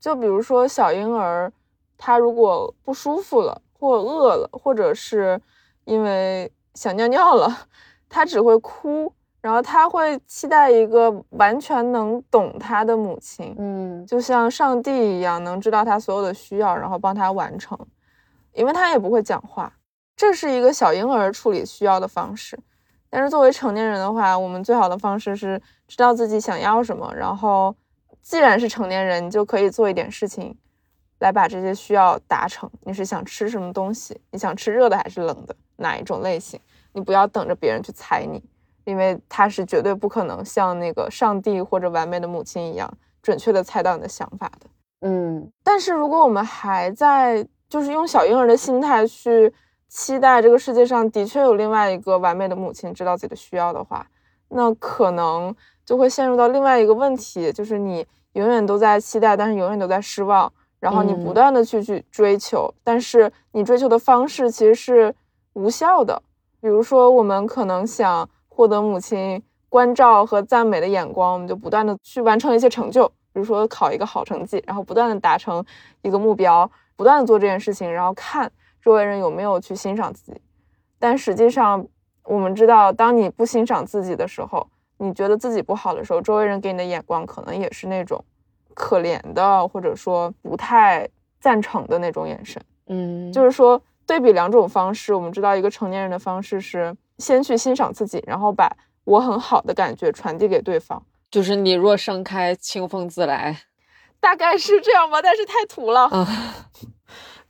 Speaker 2: 就比如说小婴儿，他如果不舒服了，或饿了，或者是因为想尿尿了，他只会哭，然后他会期待一个完全能懂他的母亲，
Speaker 1: 嗯
Speaker 2: 就像上帝一样，能知道他所有的需要，然后帮他完成，因为他也不会讲话，这是一个小婴儿处理需要的方式。但是作为成年人的话，我们最好的方式是知道自己想要什么，然后既然是成年人，你就可以做一点事情，来把这些需要达成。你是想吃什么东西？你想吃热的还是冷的？哪一种类型？你不要等着别人去猜你，因为他是绝对不可能像那个上帝或者完美的母亲一样准确的猜到你的想法的。
Speaker 1: 嗯
Speaker 2: 但是如果我们还在就是用小婴儿的心态去期待这个世界上的确有另外一个完美的母亲知道自己的需要的话，那可能就会陷入到另外一个问题，就是你永远都在期待，但是永远都在失望，然后你不
Speaker 1: 嗯
Speaker 2: 断的去去追求，但是你追求的方式其实是无效的。比如说，我们可能想获得母亲关照和赞美的眼光，我们就不断的去完成一些成就，比如说考一个好成绩，然后不断的达成一个目标，不断的做这件事情，然后看周围人有没有去欣赏自己。但实际上，我们知道，当你不欣赏自己的时候，你觉得自己不好的时候，周围人给你的眼光可能也是那种可怜的，或者说不太赞成的那种眼神。
Speaker 1: 嗯，
Speaker 2: 就是说，对比两种方式，我们知道一个成年人的方式是先去欣赏自己，然后把我很好的感觉传递给对方，
Speaker 1: 就是你若盛开，清风自来，
Speaker 2: 大概是这样吧，但是太土了。
Speaker 1: 嗯，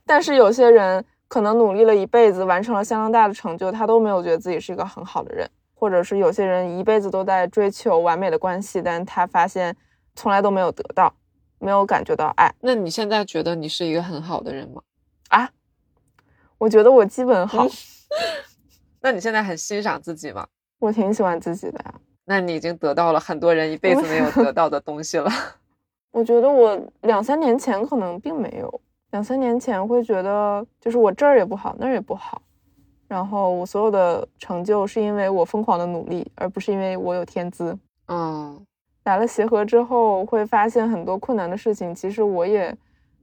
Speaker 2: 但是有些人可能努力了一辈子，完成了相当大的成就，他都没有觉得自己是一个很好的人，或者是有些人一辈子都在追求完美的关系，但他发现从来都没有得到，没有感觉到爱。
Speaker 1: 那你现在觉得你是一个很好的人吗？
Speaker 2: 啊，我觉得我基本好，[LAUGHS]
Speaker 1: 那你现在很欣赏自己吗？
Speaker 2: 我挺喜欢自己的呀。
Speaker 1: 那你已经得到了很多人一辈子没有得到的东西了。[LAUGHS]
Speaker 2: 我觉得我两三年前可能并没有，两三年前会觉得就是我这儿也不好，那儿也不好，然后我所有的成就是因为我疯狂的努力，而不是因为我有天资。
Speaker 1: 嗯，
Speaker 2: 来了协和之后，会发现很多困难的事情，其实我也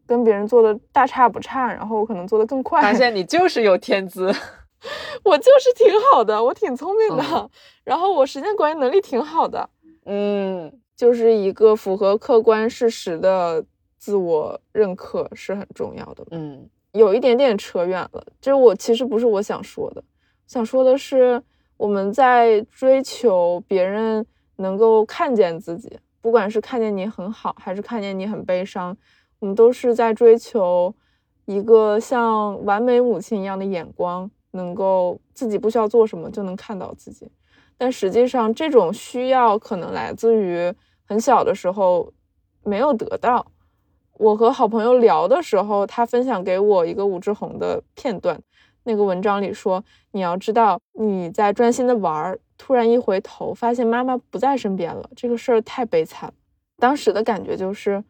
Speaker 2: 跟别人做的大差不差，然后我可能做的更快。
Speaker 1: 发现你就是有天资，[LAUGHS]
Speaker 2: 我就是挺好的，我挺聪明的，
Speaker 1: 嗯
Speaker 2: 然后我时间管理能力挺好的，
Speaker 1: 嗯
Speaker 2: 就是一个符合客观事实的自我认可是很重要的。
Speaker 1: 嗯
Speaker 2: 有一点点扯远了，这我其实不是我想说的，想说的是我们在追求别人能够看见自己，不管是看见你很好，还是看见你很悲伤，我们都是在追求一个像完美母亲一样的眼光，能够自己不需要做什么就能看到自己。但实际上，这种需要可能来自于很小的时候没有得到。我和好朋友聊的时候，他分享给我一个武志红的片段。那个文章里说，你要知道你在专心的玩儿，突然一回头，发现妈妈不在身边了，这个事儿太悲惨。当时的感觉就是，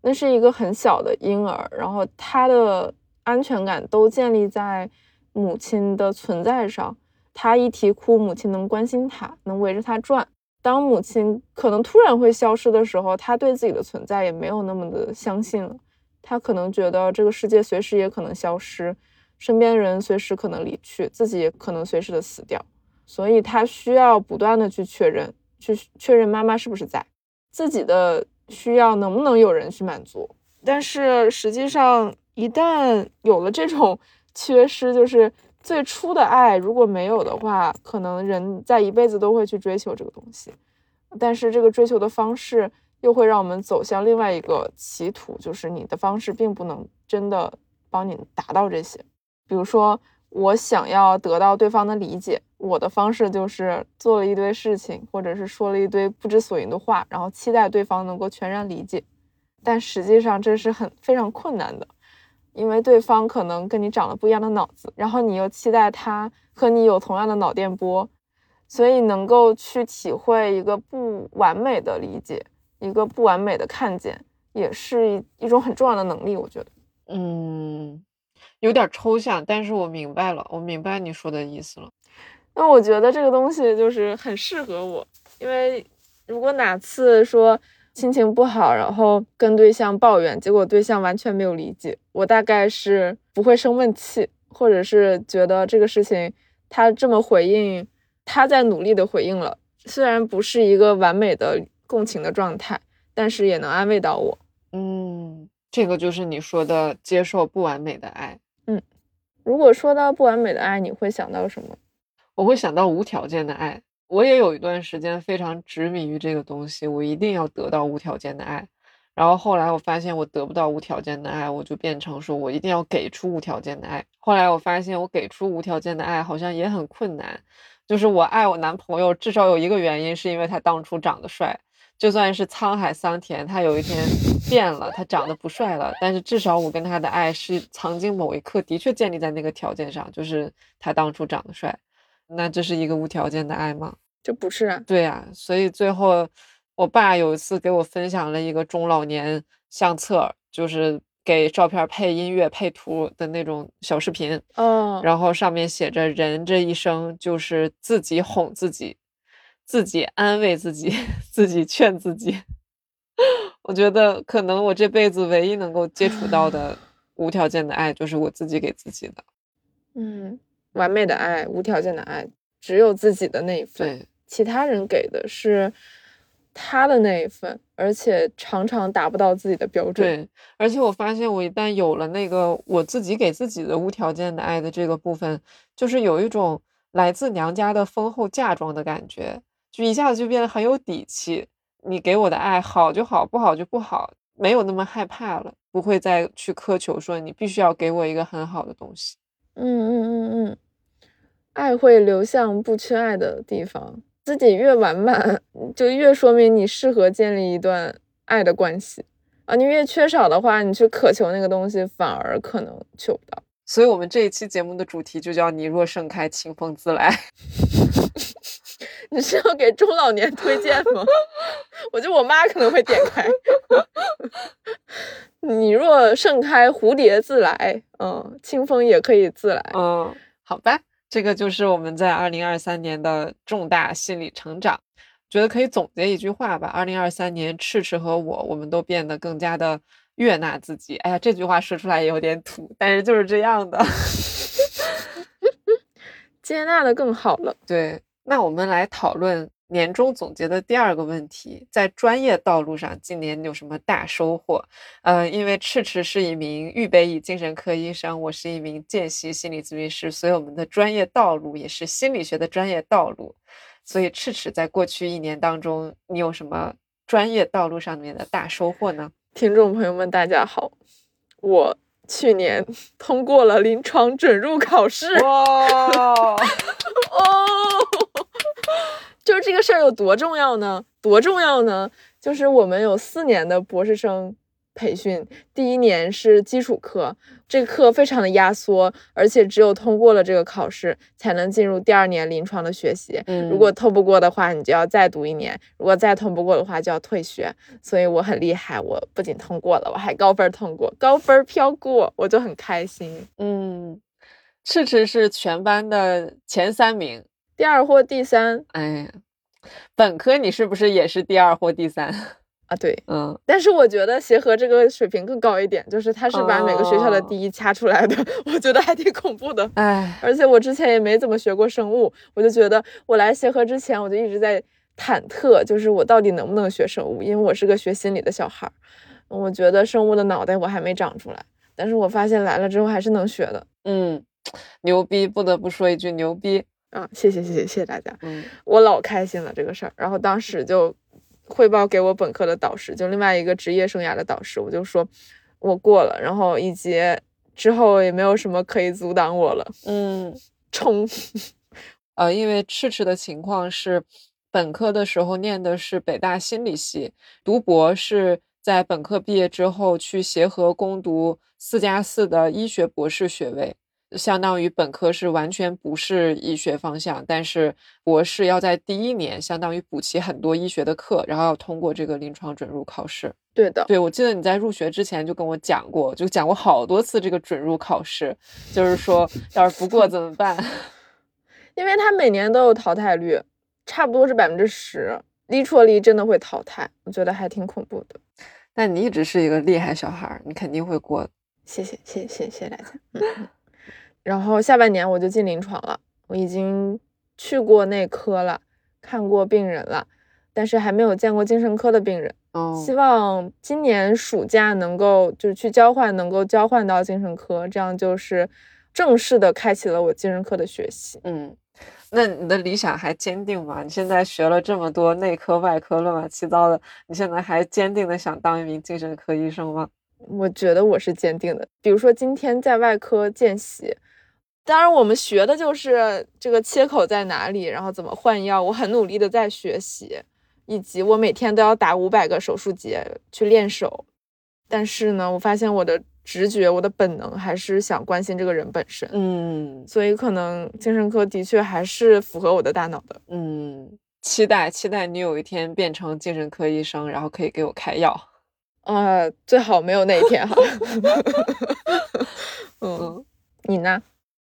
Speaker 2: 那是一个很小的婴儿，然后他的安全感都建立在母亲的存在上。他一啼哭，母亲能关心他，能围着他转。当母亲可能突然会消失的时候，他对自己的存在也没有那么的相信了。他可能觉得这个世界随时也可能消失，身边人随时可能离去，自己也可能随时的死掉。所以他需要不断的去确认，去确认妈妈是不是在，自己的需要能不能有人去满足。但是实际上，一旦有了这种 [LAUGHS] 缺失，就是最初的爱如果没有的话，可能人在一辈子都会去追求这个东西，但是这个追求的方式又会让我们走向另外一个歧途，就是你的方式并不能真的帮你达到这些。比如说，我想要得到对方的理解，我的方式就是做了一堆事情，或者是说了一堆不知所云的话，然后期待对方能够全然理解，但实际上这是很非常困难的。因为对方可能跟你长了不一样的脑子，然后你又期待他和你有同样的脑电波，所以能够去体会一个不完美的理解，一个不完美的看见，也是一一种很重要的能力。我觉得，
Speaker 1: 嗯，有点抽象，但是我明白了，我明白你说的意思了。
Speaker 2: 那我觉得这个东西就是很适合我，因为如果哪次说心情不好，然后跟对象抱怨，结果对象完全没有理解，我大概是不会生闷气，或者是觉得这个事情他这么回应，他在努力的回应了，虽然不是一个完美的共情的状态，但是也能安慰到我。
Speaker 1: 嗯，这个就是你说的接受不完美的爱。
Speaker 2: 嗯如果说到不完美的爱，你会想到什么？
Speaker 1: 我会想到无条件的爱。我也有一段时间非常执迷于这个东西，我一定要得到无条件的爱。然后后来我发现我得不到无条件的爱，我就变成说我一定要给出无条件的爱。后来我发现我给出无条件的爱好像也很困难。就是我爱我男朋友，至少有一个原因是因为他当初长得帅。就算是沧海桑田，他有一天变了，他长得不帅了，但是至少我跟他的爱是曾经某一刻的确建立在那个条件上，就是他当初长得帅。那这是一个无条件的爱吗？
Speaker 2: 这不是啊，
Speaker 1: 对呀、所以最后我爸有一次给我分享了一个中老年相册，就是给照片配音乐、配图的那种小视频，
Speaker 2: 哦，
Speaker 1: 然后上面写着“人这一生就是自己哄自己，自己安慰自己，[LAUGHS] 自己劝自己”。[LAUGHS] 我觉得可能我这辈子唯一能够接触到的 [LAUGHS] 无条件的爱，就是我自己给自己的。
Speaker 2: 嗯，完美的爱，无条件的爱，只有自己的那一份。
Speaker 1: 对，
Speaker 2: 其他人给的是他的那一份，而且常常达不到自己的标准。
Speaker 1: 对，而且我发现，我一旦有了那个我自己给自己的无条件的爱的这个部分，就是有一种来自娘家的丰厚嫁妆的感觉，就一下子就变得很有底气。你给我的爱好就好，不好就不好，没有那么害怕了，不会再去苛求说你必须要给我一个很好的东西。
Speaker 2: 嗯嗯嗯嗯，爱会流向不缺爱的地方。自己越完满，就越说明你适合建立一段爱的关系啊！你越缺少的话，你去渴求那个东西，反而可能求不到。
Speaker 1: 所以，我们这一期节目的主题就叫“你若盛开，清风自来”。[LAUGHS]
Speaker 2: 你是要给中老年推荐吗？[LAUGHS] 我觉得我妈可能会点开。[LAUGHS] 你若盛开，蝴蝶自来，嗯，清风也可以自来，
Speaker 1: 嗯，好吧。这个就是我们在二零二三年的重大心理成长，觉得可以总结一句话吧。二零二三年，赤赤和我，我们都变得更加的悦纳自己。哎呀，这句话说出来也有点土，但是就是这样的，[LAUGHS]
Speaker 2: 接纳的更好了。
Speaker 1: 对，那我们来讨论。年终总结的第二个问题，在专业道路上，今年有什么大收获？呃，因为赤赤是一名预备役精神科医生，我是一名见习心理咨询师，所以我们的专业道路也是心理学的专业道路。所以赤赤在过去一年当中，你有什么专业道路上面的大收获呢？
Speaker 2: 听众朋友们，大家好，我去年 [LAUGHS] 通过了临床准入考试。
Speaker 1: 哇！[LAUGHS]
Speaker 2: 哦。[LAUGHS] 就是这个事儿有多重要呢？多重要呢？就是我们有四年的博士生培训，第一年是基础课，这个课非常的压缩，而且只有通过了这个考试，才能进入第二年临床的学习。
Speaker 1: 嗯，
Speaker 2: 如果通不过的话，你就要再读一年；如果再通不过的话，就要退学。所以我很厉害，我不仅通过了，我还高分通过，高分飘过，我就很开心。
Speaker 1: 嗯，赤赤是全班的前三名。
Speaker 2: 第二或第三，
Speaker 1: 哎，本科你是不是也是第二或第三 [LAUGHS]
Speaker 2: 啊？对，
Speaker 1: 嗯，
Speaker 2: 但是我觉得协和这个水平更高一点，就是他是把每个学校的第一掐出来的，[LAUGHS] 我觉得还挺恐怖的。
Speaker 1: 哎，
Speaker 2: 而且我之前也没怎么学过生物，我就觉得我来协和之前，我就一直在忐忑，就是我到底能不能学生物，因为我是个学心理的小孩儿，我觉得生物的脑袋我还没长出来，但是我发现来了之后还是能学的。
Speaker 1: 嗯，牛逼，不得不说一句牛逼。
Speaker 2: 啊，谢谢谢谢谢谢大家，
Speaker 1: 嗯，
Speaker 2: 我老开心了这个事儿。然后当时就汇报给我本科的导师，就另外一个职业生涯的导师，我就说我过了，然后以及之后也没有什么可以阻挡我了，
Speaker 1: 嗯，
Speaker 2: 冲，[LAUGHS]
Speaker 1: 呃，因为赤赤的情况是本科的时候念的是北大心理系，读博是在本科毕业之后去协和攻读四加四的医学博士学位。相当于本科是完全不是医学方向，但是博士要在第一年相当于补齐很多医学的课，然后要通过这个临床准入考试。
Speaker 2: 对的，
Speaker 1: 对我记得你在入学之前就跟我讲过，就讲过好多次这个准入考试，就是说 [LAUGHS] 要是不过怎么办？[LAUGHS]
Speaker 2: 因为他每年都有淘汰率，差不多是百分之十，离错离真的会淘汰，我觉得还挺恐怖的。
Speaker 1: 但你一直是一个厉害小孩，你肯定会过。
Speaker 2: 谢谢谢谢谢谢大家。然后下半年我就进临床了，我已经去过内科了，看过病人了，但是还没有见过精神科的病人。
Speaker 1: 哦，
Speaker 2: 希望今年暑假能够就是去交换，能够交换到精神科，这样就是正式的开启了我精神科的学习。
Speaker 1: 嗯，那你的理想还坚定吗？你现在学了这么多内科、外科乱七八糟的，你现在还坚定的想当一名精神科医生吗？
Speaker 2: 我觉得我是坚定的。比如说今天在外科见习。当然，我们学的就是这个切口在哪里，然后怎么换药。我很努力的在学习，以及我每天都要打五百个手术结去练手。但是呢，我发现我的直觉、我的本能还是想关心这个人本身。
Speaker 1: 嗯，
Speaker 2: 所以可能精神科的确还是符合我的大脑的。
Speaker 1: 嗯，期待期待你有一天变成精神科医生，然后可以给我开药。
Speaker 2: 呃，最好没有那一天哈。[LAUGHS] 嗯，你呢？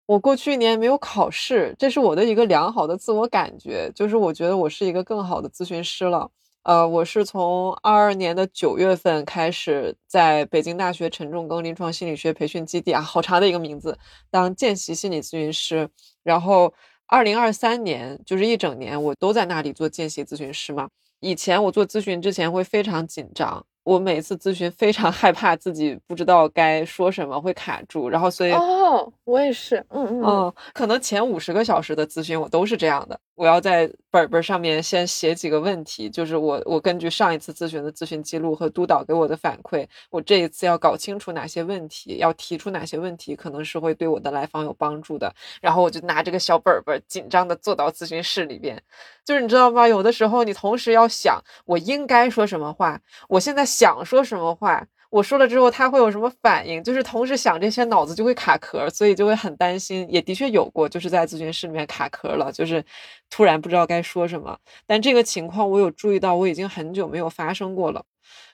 Speaker 1: 我过去一年没有考试，这是我的一个良好的自我感觉，就是我觉得我是一个更好的咨询师了。呃，我是从二二年的九月份开始，在北京大学陈仲庚临床心理学培训基地啊，好长的一个名字，当见习心理咨询师。然后二零二三年就是一整年，我都在那里做见习咨询师嘛。以前我做咨询之前会非常紧张。我每次咨询非常害怕自己不知道该说什么会卡住，然后所以
Speaker 2: 哦，我也是，嗯嗯
Speaker 1: 嗯，可能前五十个小时的咨询我都是这样的。我要在本本上面先写几个问题，就是我我根据上一次咨询的咨询记录和督导给我的反馈，我这一次要搞清楚哪些问题，要提出哪些问题，可能是会对我的来访有帮助的。然后我就拿这个小本本，紧张的坐到咨询室里边，就是你知道吗？有的时候你同时要想我应该说什么话，我现在想说什么话。我说了之后，他会有什么反应？就是同时想这些，脑子就会卡壳，所以就会很担心。也的确有过，就是在咨询室里面卡壳了，就是突然不知道该说什么。但这个情况我有注意到，我已经很久没有发生过了，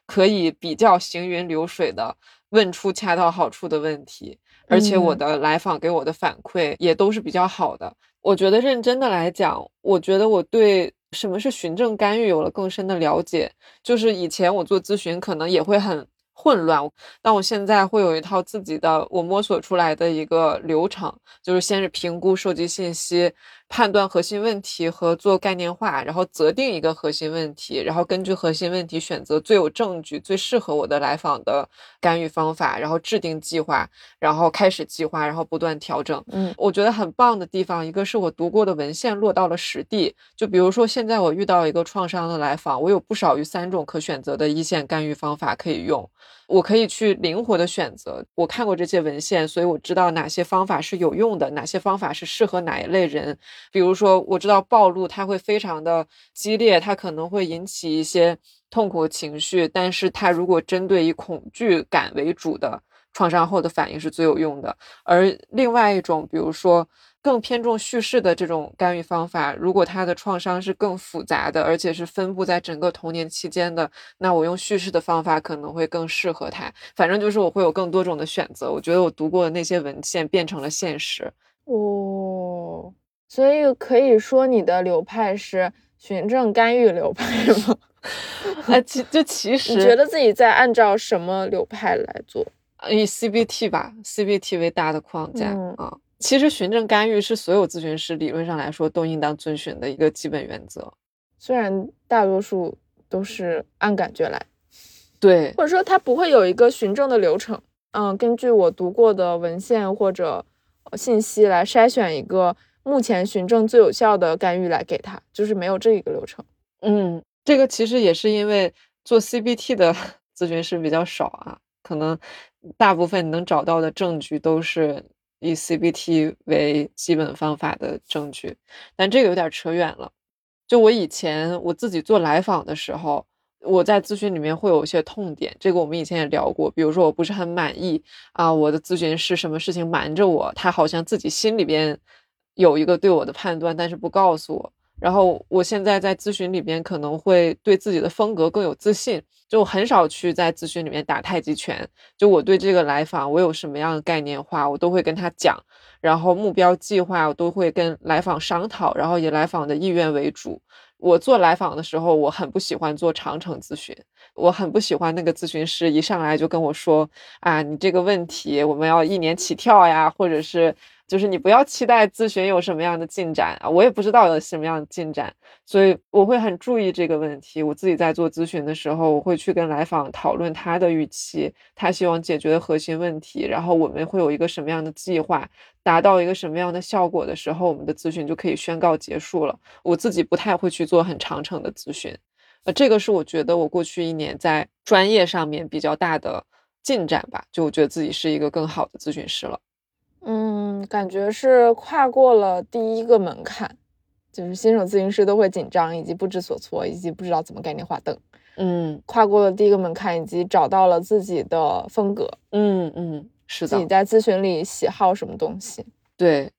Speaker 1: 可以比较行云流水的问出恰到好处的问题，而且我的来访给我的反馈也都是比较好的。我觉得认真的来讲，我觉得我对什么是循证干预有了更深的了解。就是以前我做咨询可能也会很。混乱，但我现在会有一套自己的我摸索出来的一个流程，就是先是评估、收集信息。判断核心问题和做概念化，然后择定一个核心问题，然后根据核心问题选择最有证据、最适合我的来访的干预方法，然后制定计划，然后开始计划，然后不断调整。
Speaker 2: 嗯，
Speaker 1: 我觉得很棒的地方，一个是我读过的文献落到了实地。就比如说，现在我遇到一个创伤的来访，我有不少于三种可选择的一线干预方法可以用，我可以去灵活的选择。我看过这些文献，所以我知道哪些方法是有用的，哪些方法是适合哪一类人。比如说，我知道暴露它会非常的激烈，它可能会引起一些痛苦情绪，但是它如果针对以恐惧感为主的创伤后的反应是最有用的。而另外一种，比如说更偏重叙事的这种干预方法，如果他的创伤是更复杂的，而且是分布在整个童年期间的，那我用叙事的方法可能会更适合他。反正就是我会有更多种的选择。我觉得我读过的那些文献变成了现实。
Speaker 2: 哦。所以可以说你的流派是循证干预流派吗？[LAUGHS]
Speaker 1: 哎，其就其实
Speaker 2: 你觉得自己在按照什么流派来做？
Speaker 1: 以 CBT 吧，CBT 为大的框架啊。其实循证干预是所有咨询师理论上来说都应当遵循的一个基本原则。
Speaker 2: 虽然大多数都是按感觉来，
Speaker 1: 对，
Speaker 2: 或者说它不会有一个循证的流程。嗯，根据我读过的文献或者信息来筛选一个。目前循证最有效的干预来给他，就是没有这一个流程。
Speaker 1: 嗯，这个其实也是因为做 CBT 的 [LAUGHS] 咨询师比较少啊，可能大部分能找到的证据都是以 CBT 为基本方法的证据。但这个有点扯远了。就我以前我自己做来访的时候，我在咨询里面会有一些痛点，这个我们以前也聊过。比如说我不是很满意啊，我的咨询师什么事情瞒着我，他好像自己心里边。有一个对我的判断，但是不告诉我。然后我现在在咨询里边可能会对自己的风格更有自信，就很少去在咨询里面打太极拳。就我对这个来访，我有什么样的概念化，我都会跟他讲。然后目标计划，我都会跟来访商讨，然后以来访的意愿为主。我做来访的时候，我很不喜欢做长程咨询，我很不喜欢那个咨询师一上来就跟我说啊，你这个问题我们要一年起跳呀，或者是。就是你不要期待咨询有什么样的进展啊，我也不知道有什么样的进展，所以我会很注意这个问题。我自己在做咨询的时候，我会去跟来访讨论他的预期，他希望解决的核心问题，然后我们会有一个什么样的计划，达到一个什么样的效果的时候，我们的咨询就可以宣告结束了。我自己不太会去做很长程的咨询，呃，这个是我觉得我过去一年在专业上面比较大的进展吧，就我觉得自己是一个更好的咨询师了。
Speaker 2: 嗯，感觉是跨过了第一个门槛，就是新手咨询师都会紧张，以及不知所措，以及不知道怎么概念化等。
Speaker 1: 嗯，
Speaker 2: 跨过了第一个门槛，以及找到了自己的风格。
Speaker 1: 嗯嗯，是的。
Speaker 2: 自己在咨询里喜好什么东西？
Speaker 1: 对，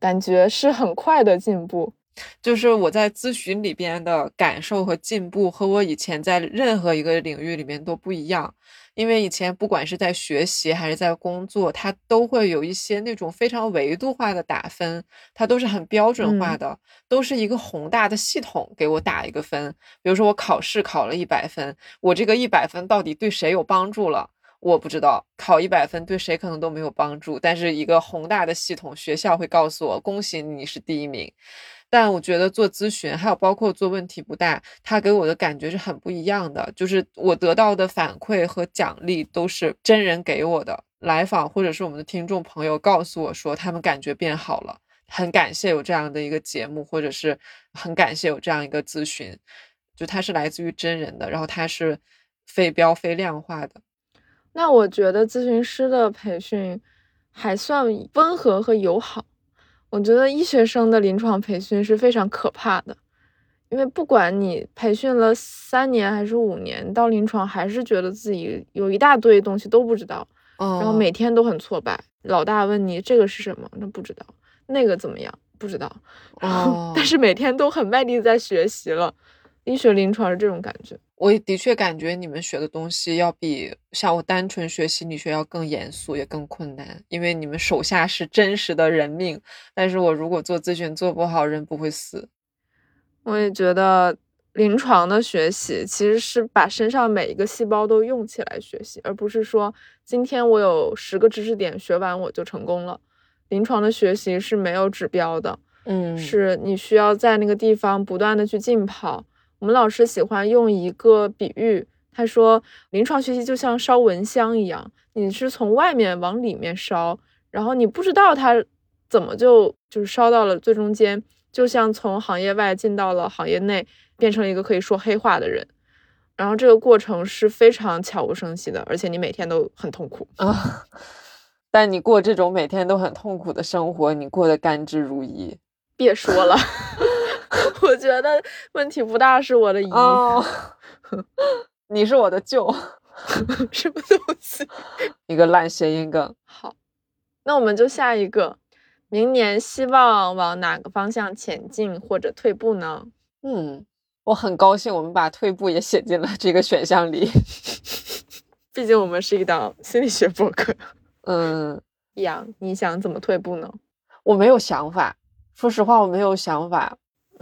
Speaker 2: 感觉是很快的进步。
Speaker 1: 就是我在咨询里边的感受和进步，和我以前在任何一个领域里面都不一样。因为以前不管是在学习还是在工作，它都会有一些那种非常维度化的打分，它都是很标准化的，都是一个宏大的系统给我打一个分。比如说我考试考了一百分，我这个一百分到底对谁有帮助了？我不知道，考一百分对谁可能都没有帮助，但是一个宏大的系统，学校会告诉我，恭喜你是第一名。但我觉得做咨询，还有包括做问题不大，他给我的感觉是很不一样的。就是我得到的反馈和奖励都是真人给我的，来访或者是我们的听众朋友告诉我说他们感觉变好了，很感谢有这样的一个节目，或者是很感谢有这样一个咨询，就它是来自于真人的，然后它是非标非量化的。
Speaker 2: 那我觉得咨询师的培训还算温和和友好。我觉得医学生的临床培训是非常可怕的，因为不管你培训了三年还是五年，到临床还是觉得自己有一大堆东西都不知道，然后每天都很挫败。老大问你这个是什么，那不知道；那个怎么样，不知道。[LAUGHS]
Speaker 1: 哦，
Speaker 2: 但是每天都很卖力在学习了。医学临床是这种感觉。
Speaker 1: 我的确感觉你们学的东西要比像我单纯学心理学要更严肃，也更困难，因为你们手下是真实的人命。但是我如果做咨询做不好，人不会死。
Speaker 2: 我也觉得临床的学习其实是把身上每一个细胞都用起来学习，而不是说今天我有十个知识点学完我就成功了。临床的学习是没有指标的，
Speaker 1: 嗯，
Speaker 2: 是你需要在那个地方不断的去浸泡。我们老师喜欢用一个比喻，他说临床学习就像烧蚊香一样，你是从外面往里面烧，然后你不知道它怎么就就是烧到了最中间，就像从行业外进到了行业内，变成了一个可以说黑话的人。然后这个过程是非常悄无声息的，而且你每天都很痛苦
Speaker 1: 啊。[LAUGHS] 但你过这种每天都很痛苦的生活，你过得甘之如饴。
Speaker 2: 别说了。[LAUGHS] [LAUGHS] 我觉得问题不大，是我的姨。[LAUGHS]
Speaker 1: 你是我的舅，[LAUGHS]
Speaker 2: 什么东西？
Speaker 1: 一个烂谐音梗。
Speaker 2: 好，那我们就下一个。明年希望往哪个方向前进或者退步呢？
Speaker 1: 嗯，我很高兴，我们把退步也写进了这个选项里。
Speaker 2: 毕竟我们是一档心理学博客。
Speaker 1: 嗯，
Speaker 2: 杨，你想怎么退步呢？
Speaker 1: 我没有想法，说实话，我没有想法。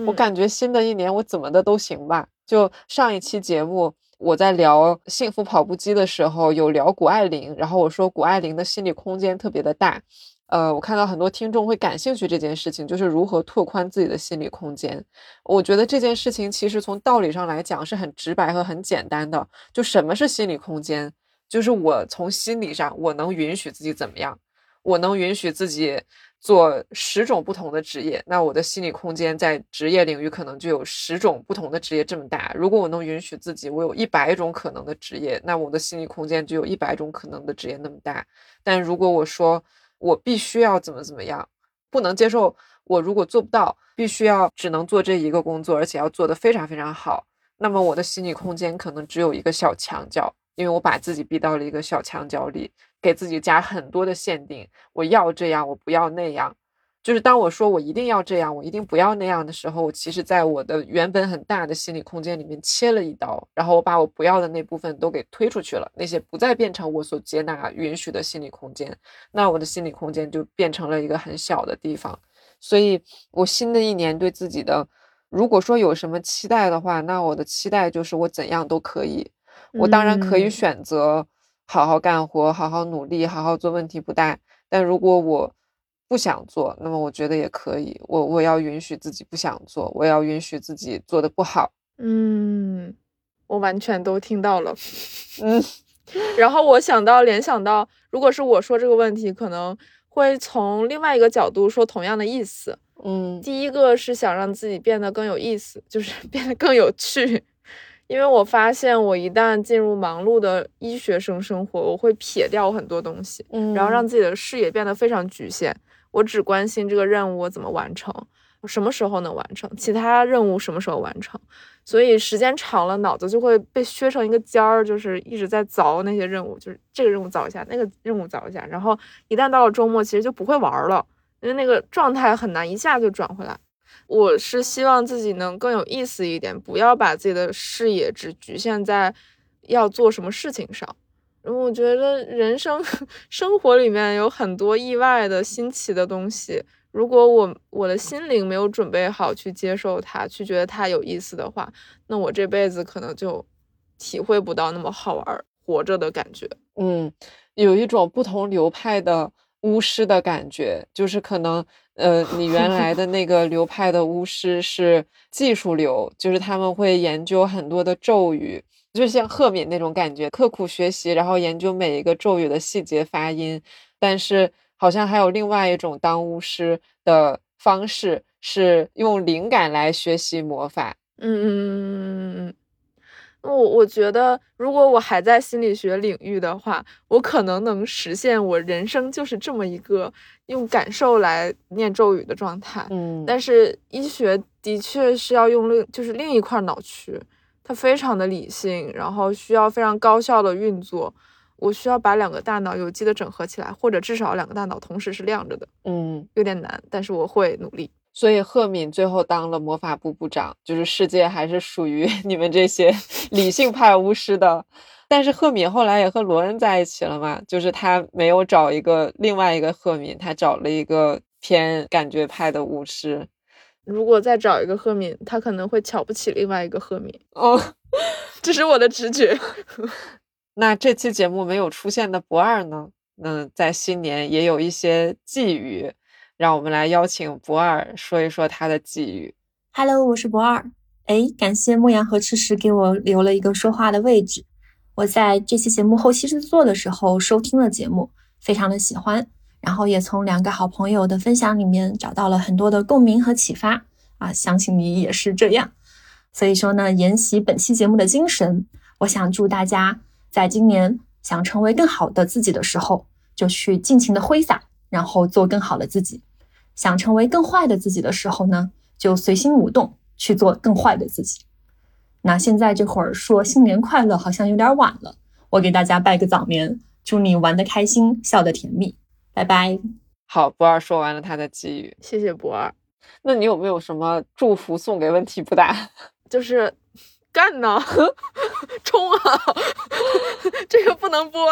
Speaker 1: 我感觉新的一年我怎么的都行吧。就上一期节目，我在聊幸福跑步机的时候，有聊谷爱凌，然后我说谷爱凌的心理空间特别的大。呃，我看到很多听众会感兴趣这件事情，就是如何拓宽自己的心理空间。我觉得这件事情其实从道理上来讲是很直白和很简单的。就什么是心理空间？就是我从心理上我能允许自己怎么样，我能允许自己。做十种不同的职业，那我的心理空间在职业领域可能就有十种不同的职业这么大。如果我能允许自己，我有一百种可能的职业，那我的心理空间就有一百种可能的职业那么大。但如果我说我必须要怎么怎么样，不能接受我如果做不到，必须要只能做这一个工作，而且要做得非常非常好，那么我的心理空间可能只有一个小墙角，因为我把自己逼到了一个小墙角里。给自己加很多的限定，我要这样，我不要那样。就是当我说我一定要这样，我一定不要那样的时候，我其实在我的原本很大的心理空间里面切了一刀，然后我把我不要的那部分都给推出去了，那些不再变成我所接纳、允许的心理空间，那我的心理空间就变成了一个很小的地方。所以，我新的一年对自己的，如果说有什么期待的话，那我的期待就是我怎样都可以。我当然可以选择。好好干活，好好努力，好好做，问题不大。但如果我不想做，那么我觉得也可以。我我要允许自己不想做，我要允许自己做的不好。
Speaker 2: 嗯，我完全都听到了。[LAUGHS] 嗯，[LAUGHS] 然后我想到联想到，如果是我说这个问题，可能会从另外一个角度说同样的意思。
Speaker 1: 嗯，
Speaker 2: 第一个是想让自己变得更有意思，就是 [LAUGHS] 变得更有趣。因为我发现，我一旦进入忙碌的医学生生活，我会撇掉很多东西，
Speaker 1: 嗯，
Speaker 2: 然后让自己的视野变得非常局限。我只关心这个任务我怎么完成，什么时候能完成，其他任务什么时候完成。所以时间长了，脑子就会被削成一个尖儿，就是一直在凿那些任务，就是这个任务凿一下，那个任务凿一下。然后一旦到了周末，其实就不会玩了，因为那个状态很难一下就转回来。我是希望自己能更有意思一点，不要把自己的视野只局限在要做什么事情上。我觉得人生 [LAUGHS] 生活里面有很多意外的新奇的东西，如果我我的心灵没有准备好去接受它，去觉得它有意思的话，那我这辈子可能就体会不到那么好玩活着的感觉。
Speaker 1: 嗯，有一种不同流派的。巫师的感觉，就是可能呃，你原来的那个流派的巫师是技术流，就是他们会研究很多的咒语，就像赫敏那种感觉，刻苦学习，然后研究每一个咒语的细节发音。但是好像还有另外一种当巫师的方式，是用灵感来学习魔法。
Speaker 2: 嗯嗯嗯嗯嗯。我我觉得，如果我还在心理学领域的话，我可能能实现我人生就是这么一个用感受来念咒语的状态。
Speaker 1: 嗯，
Speaker 2: 但是医学的确是要用另就是另一块脑区，它非常的理性，然后需要非常高效的运作。我需要把两个大脑有机的整合起来，或者至少两个大脑同时是亮着的。
Speaker 1: 嗯，
Speaker 2: 有点难，但是我会努力。
Speaker 1: 所以赫敏最后当了魔法部部长，就是世界还是属于 [LAUGHS] 你们这些 [LAUGHS] 理性派巫师的。但是赫敏后来也和罗恩在一起了嘛，就是他没有找一个另外一个赫敏，他找了一个偏感觉派的巫师。
Speaker 2: 如果再找一个赫敏，他可能会瞧不起另外一个赫敏。
Speaker 1: 哦，[LAUGHS]
Speaker 2: 这是我的直觉。
Speaker 1: 那这期节目没有出现的不二呢？嗯，在新年也有一些寄语。让我们来邀请博二说一说他的际遇。
Speaker 3: Hello，我是博二。哎，感谢牧羊和吃食给我留了一个说话的位置。我在这期节目后期制作的时候收听了节目，非常的喜欢，然后也从两个好朋友的分享里面找到了很多的共鸣和启发啊，相信你也是这样。所以说呢，沿袭本期节目的精神，我想祝大家在今年想成为更好的自己的时候，就去尽情的挥洒，然后做更好的自己。想成为更坏的自己的时候呢，就随心舞动去做更坏的自己。那现在这会儿说新年快乐好像有点晚了，我给大家拜个早年，祝你玩的开心，笑的甜蜜，拜拜。
Speaker 1: 好，博二说完了他的寄语，
Speaker 2: 谢谢博二。
Speaker 1: 那你有没有什么祝福送给问题不大？[LAUGHS]
Speaker 2: 就是干呢，[LAUGHS] 冲啊！[LAUGHS] 这个不能播。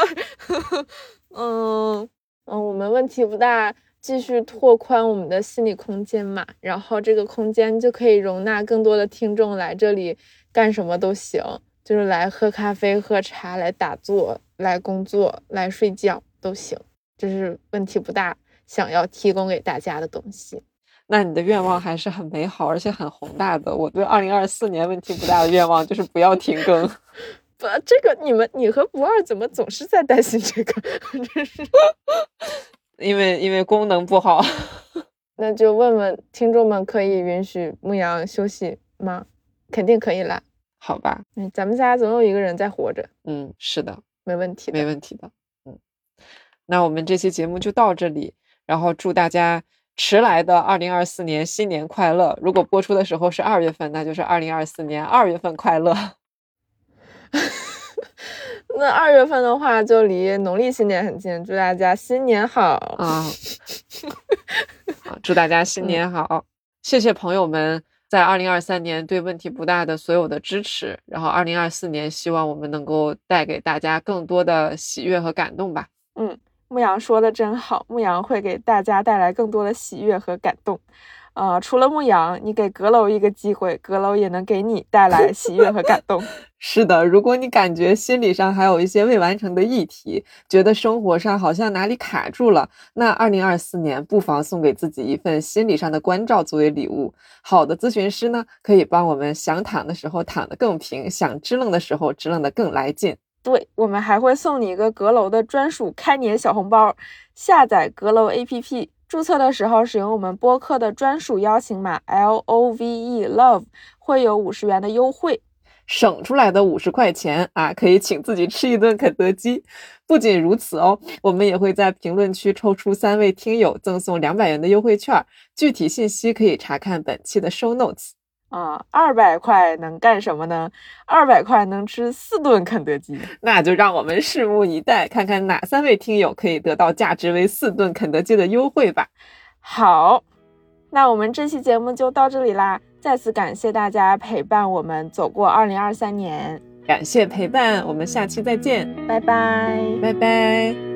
Speaker 2: 嗯嗯，我们问题不大。继续拓宽我们的心理空间嘛，然后这个空间就可以容纳更多的听众来这里干什么都行，就是来喝咖啡、喝茶、来打坐、来工作、来睡觉都行，就是问题不大。想要提供给大家的东西，
Speaker 1: 那你的愿望还是很美好，而且很宏大的。我对二零二四年问题不大的愿望就是不要停更。[LAUGHS]
Speaker 2: 不，这个你们你和不二怎么总是在担心这个？真是。
Speaker 1: 因为因为功能不好，[LAUGHS]
Speaker 2: 那就问问听众们，可以允许牧羊休息吗？肯定可以啦。
Speaker 1: 好吧，
Speaker 2: 嗯，咱们仨总有一个人在活着。
Speaker 1: 嗯，是的，
Speaker 2: 没问题，
Speaker 1: 没问题的。嗯，那我们这期节目就到这里，然后祝大家迟来的二零二四年新年快乐。如果播出的时候是二月份，那就是二零二四年二月份快乐。[LAUGHS] [LAUGHS]
Speaker 2: 那二月份的话，就离农历新年很近，祝大家新年好
Speaker 1: 啊！[LAUGHS] 祝大家新年好！谢谢朋友们在二零二三年对问题不大的所有的支持，然后二零二四年希望我们能够带给大家更多的喜悦和感动吧。
Speaker 2: 嗯，牧羊说的真好，牧羊会给大家带来更多的喜悦和感动。呃，除了牧羊，你给阁楼一个机会，阁楼也能给你带来喜悦和感动。[LAUGHS]
Speaker 1: 是的，如果你感觉心理上还有一些未完成的议题，觉得生活上好像哪里卡住了，那二零二四年不妨送给自己一份心理上的关照作为礼物。好的咨询师呢，可以帮我们想躺的时候躺得更平，想支棱的时候支棱得更来劲。
Speaker 2: 对我们还会送你一个阁楼的专属开年小红包，下载阁楼 APP。注册的时候使用我们播客的专属邀请码 L O V E Love，会有五十元的优惠，
Speaker 1: 省出来的五十块钱啊，可以请自己吃一顿肯德基。不仅如此哦，我们也会在评论区抽出三位听友赠送两百元的优惠券，具体信息可以查看本期的 show notes。
Speaker 2: 啊，二百块能干什么呢？二百块能吃四顿肯德基，
Speaker 1: 那就让我们拭目以待，看看哪三位听友可以得到价值为四顿肯德基的优惠吧。
Speaker 2: 好，那我们这期节目就到这里啦，再次感谢大家陪伴我们走过二零二三年，
Speaker 1: 感谢陪伴，我们下期再见，
Speaker 2: 拜拜，
Speaker 1: 拜拜。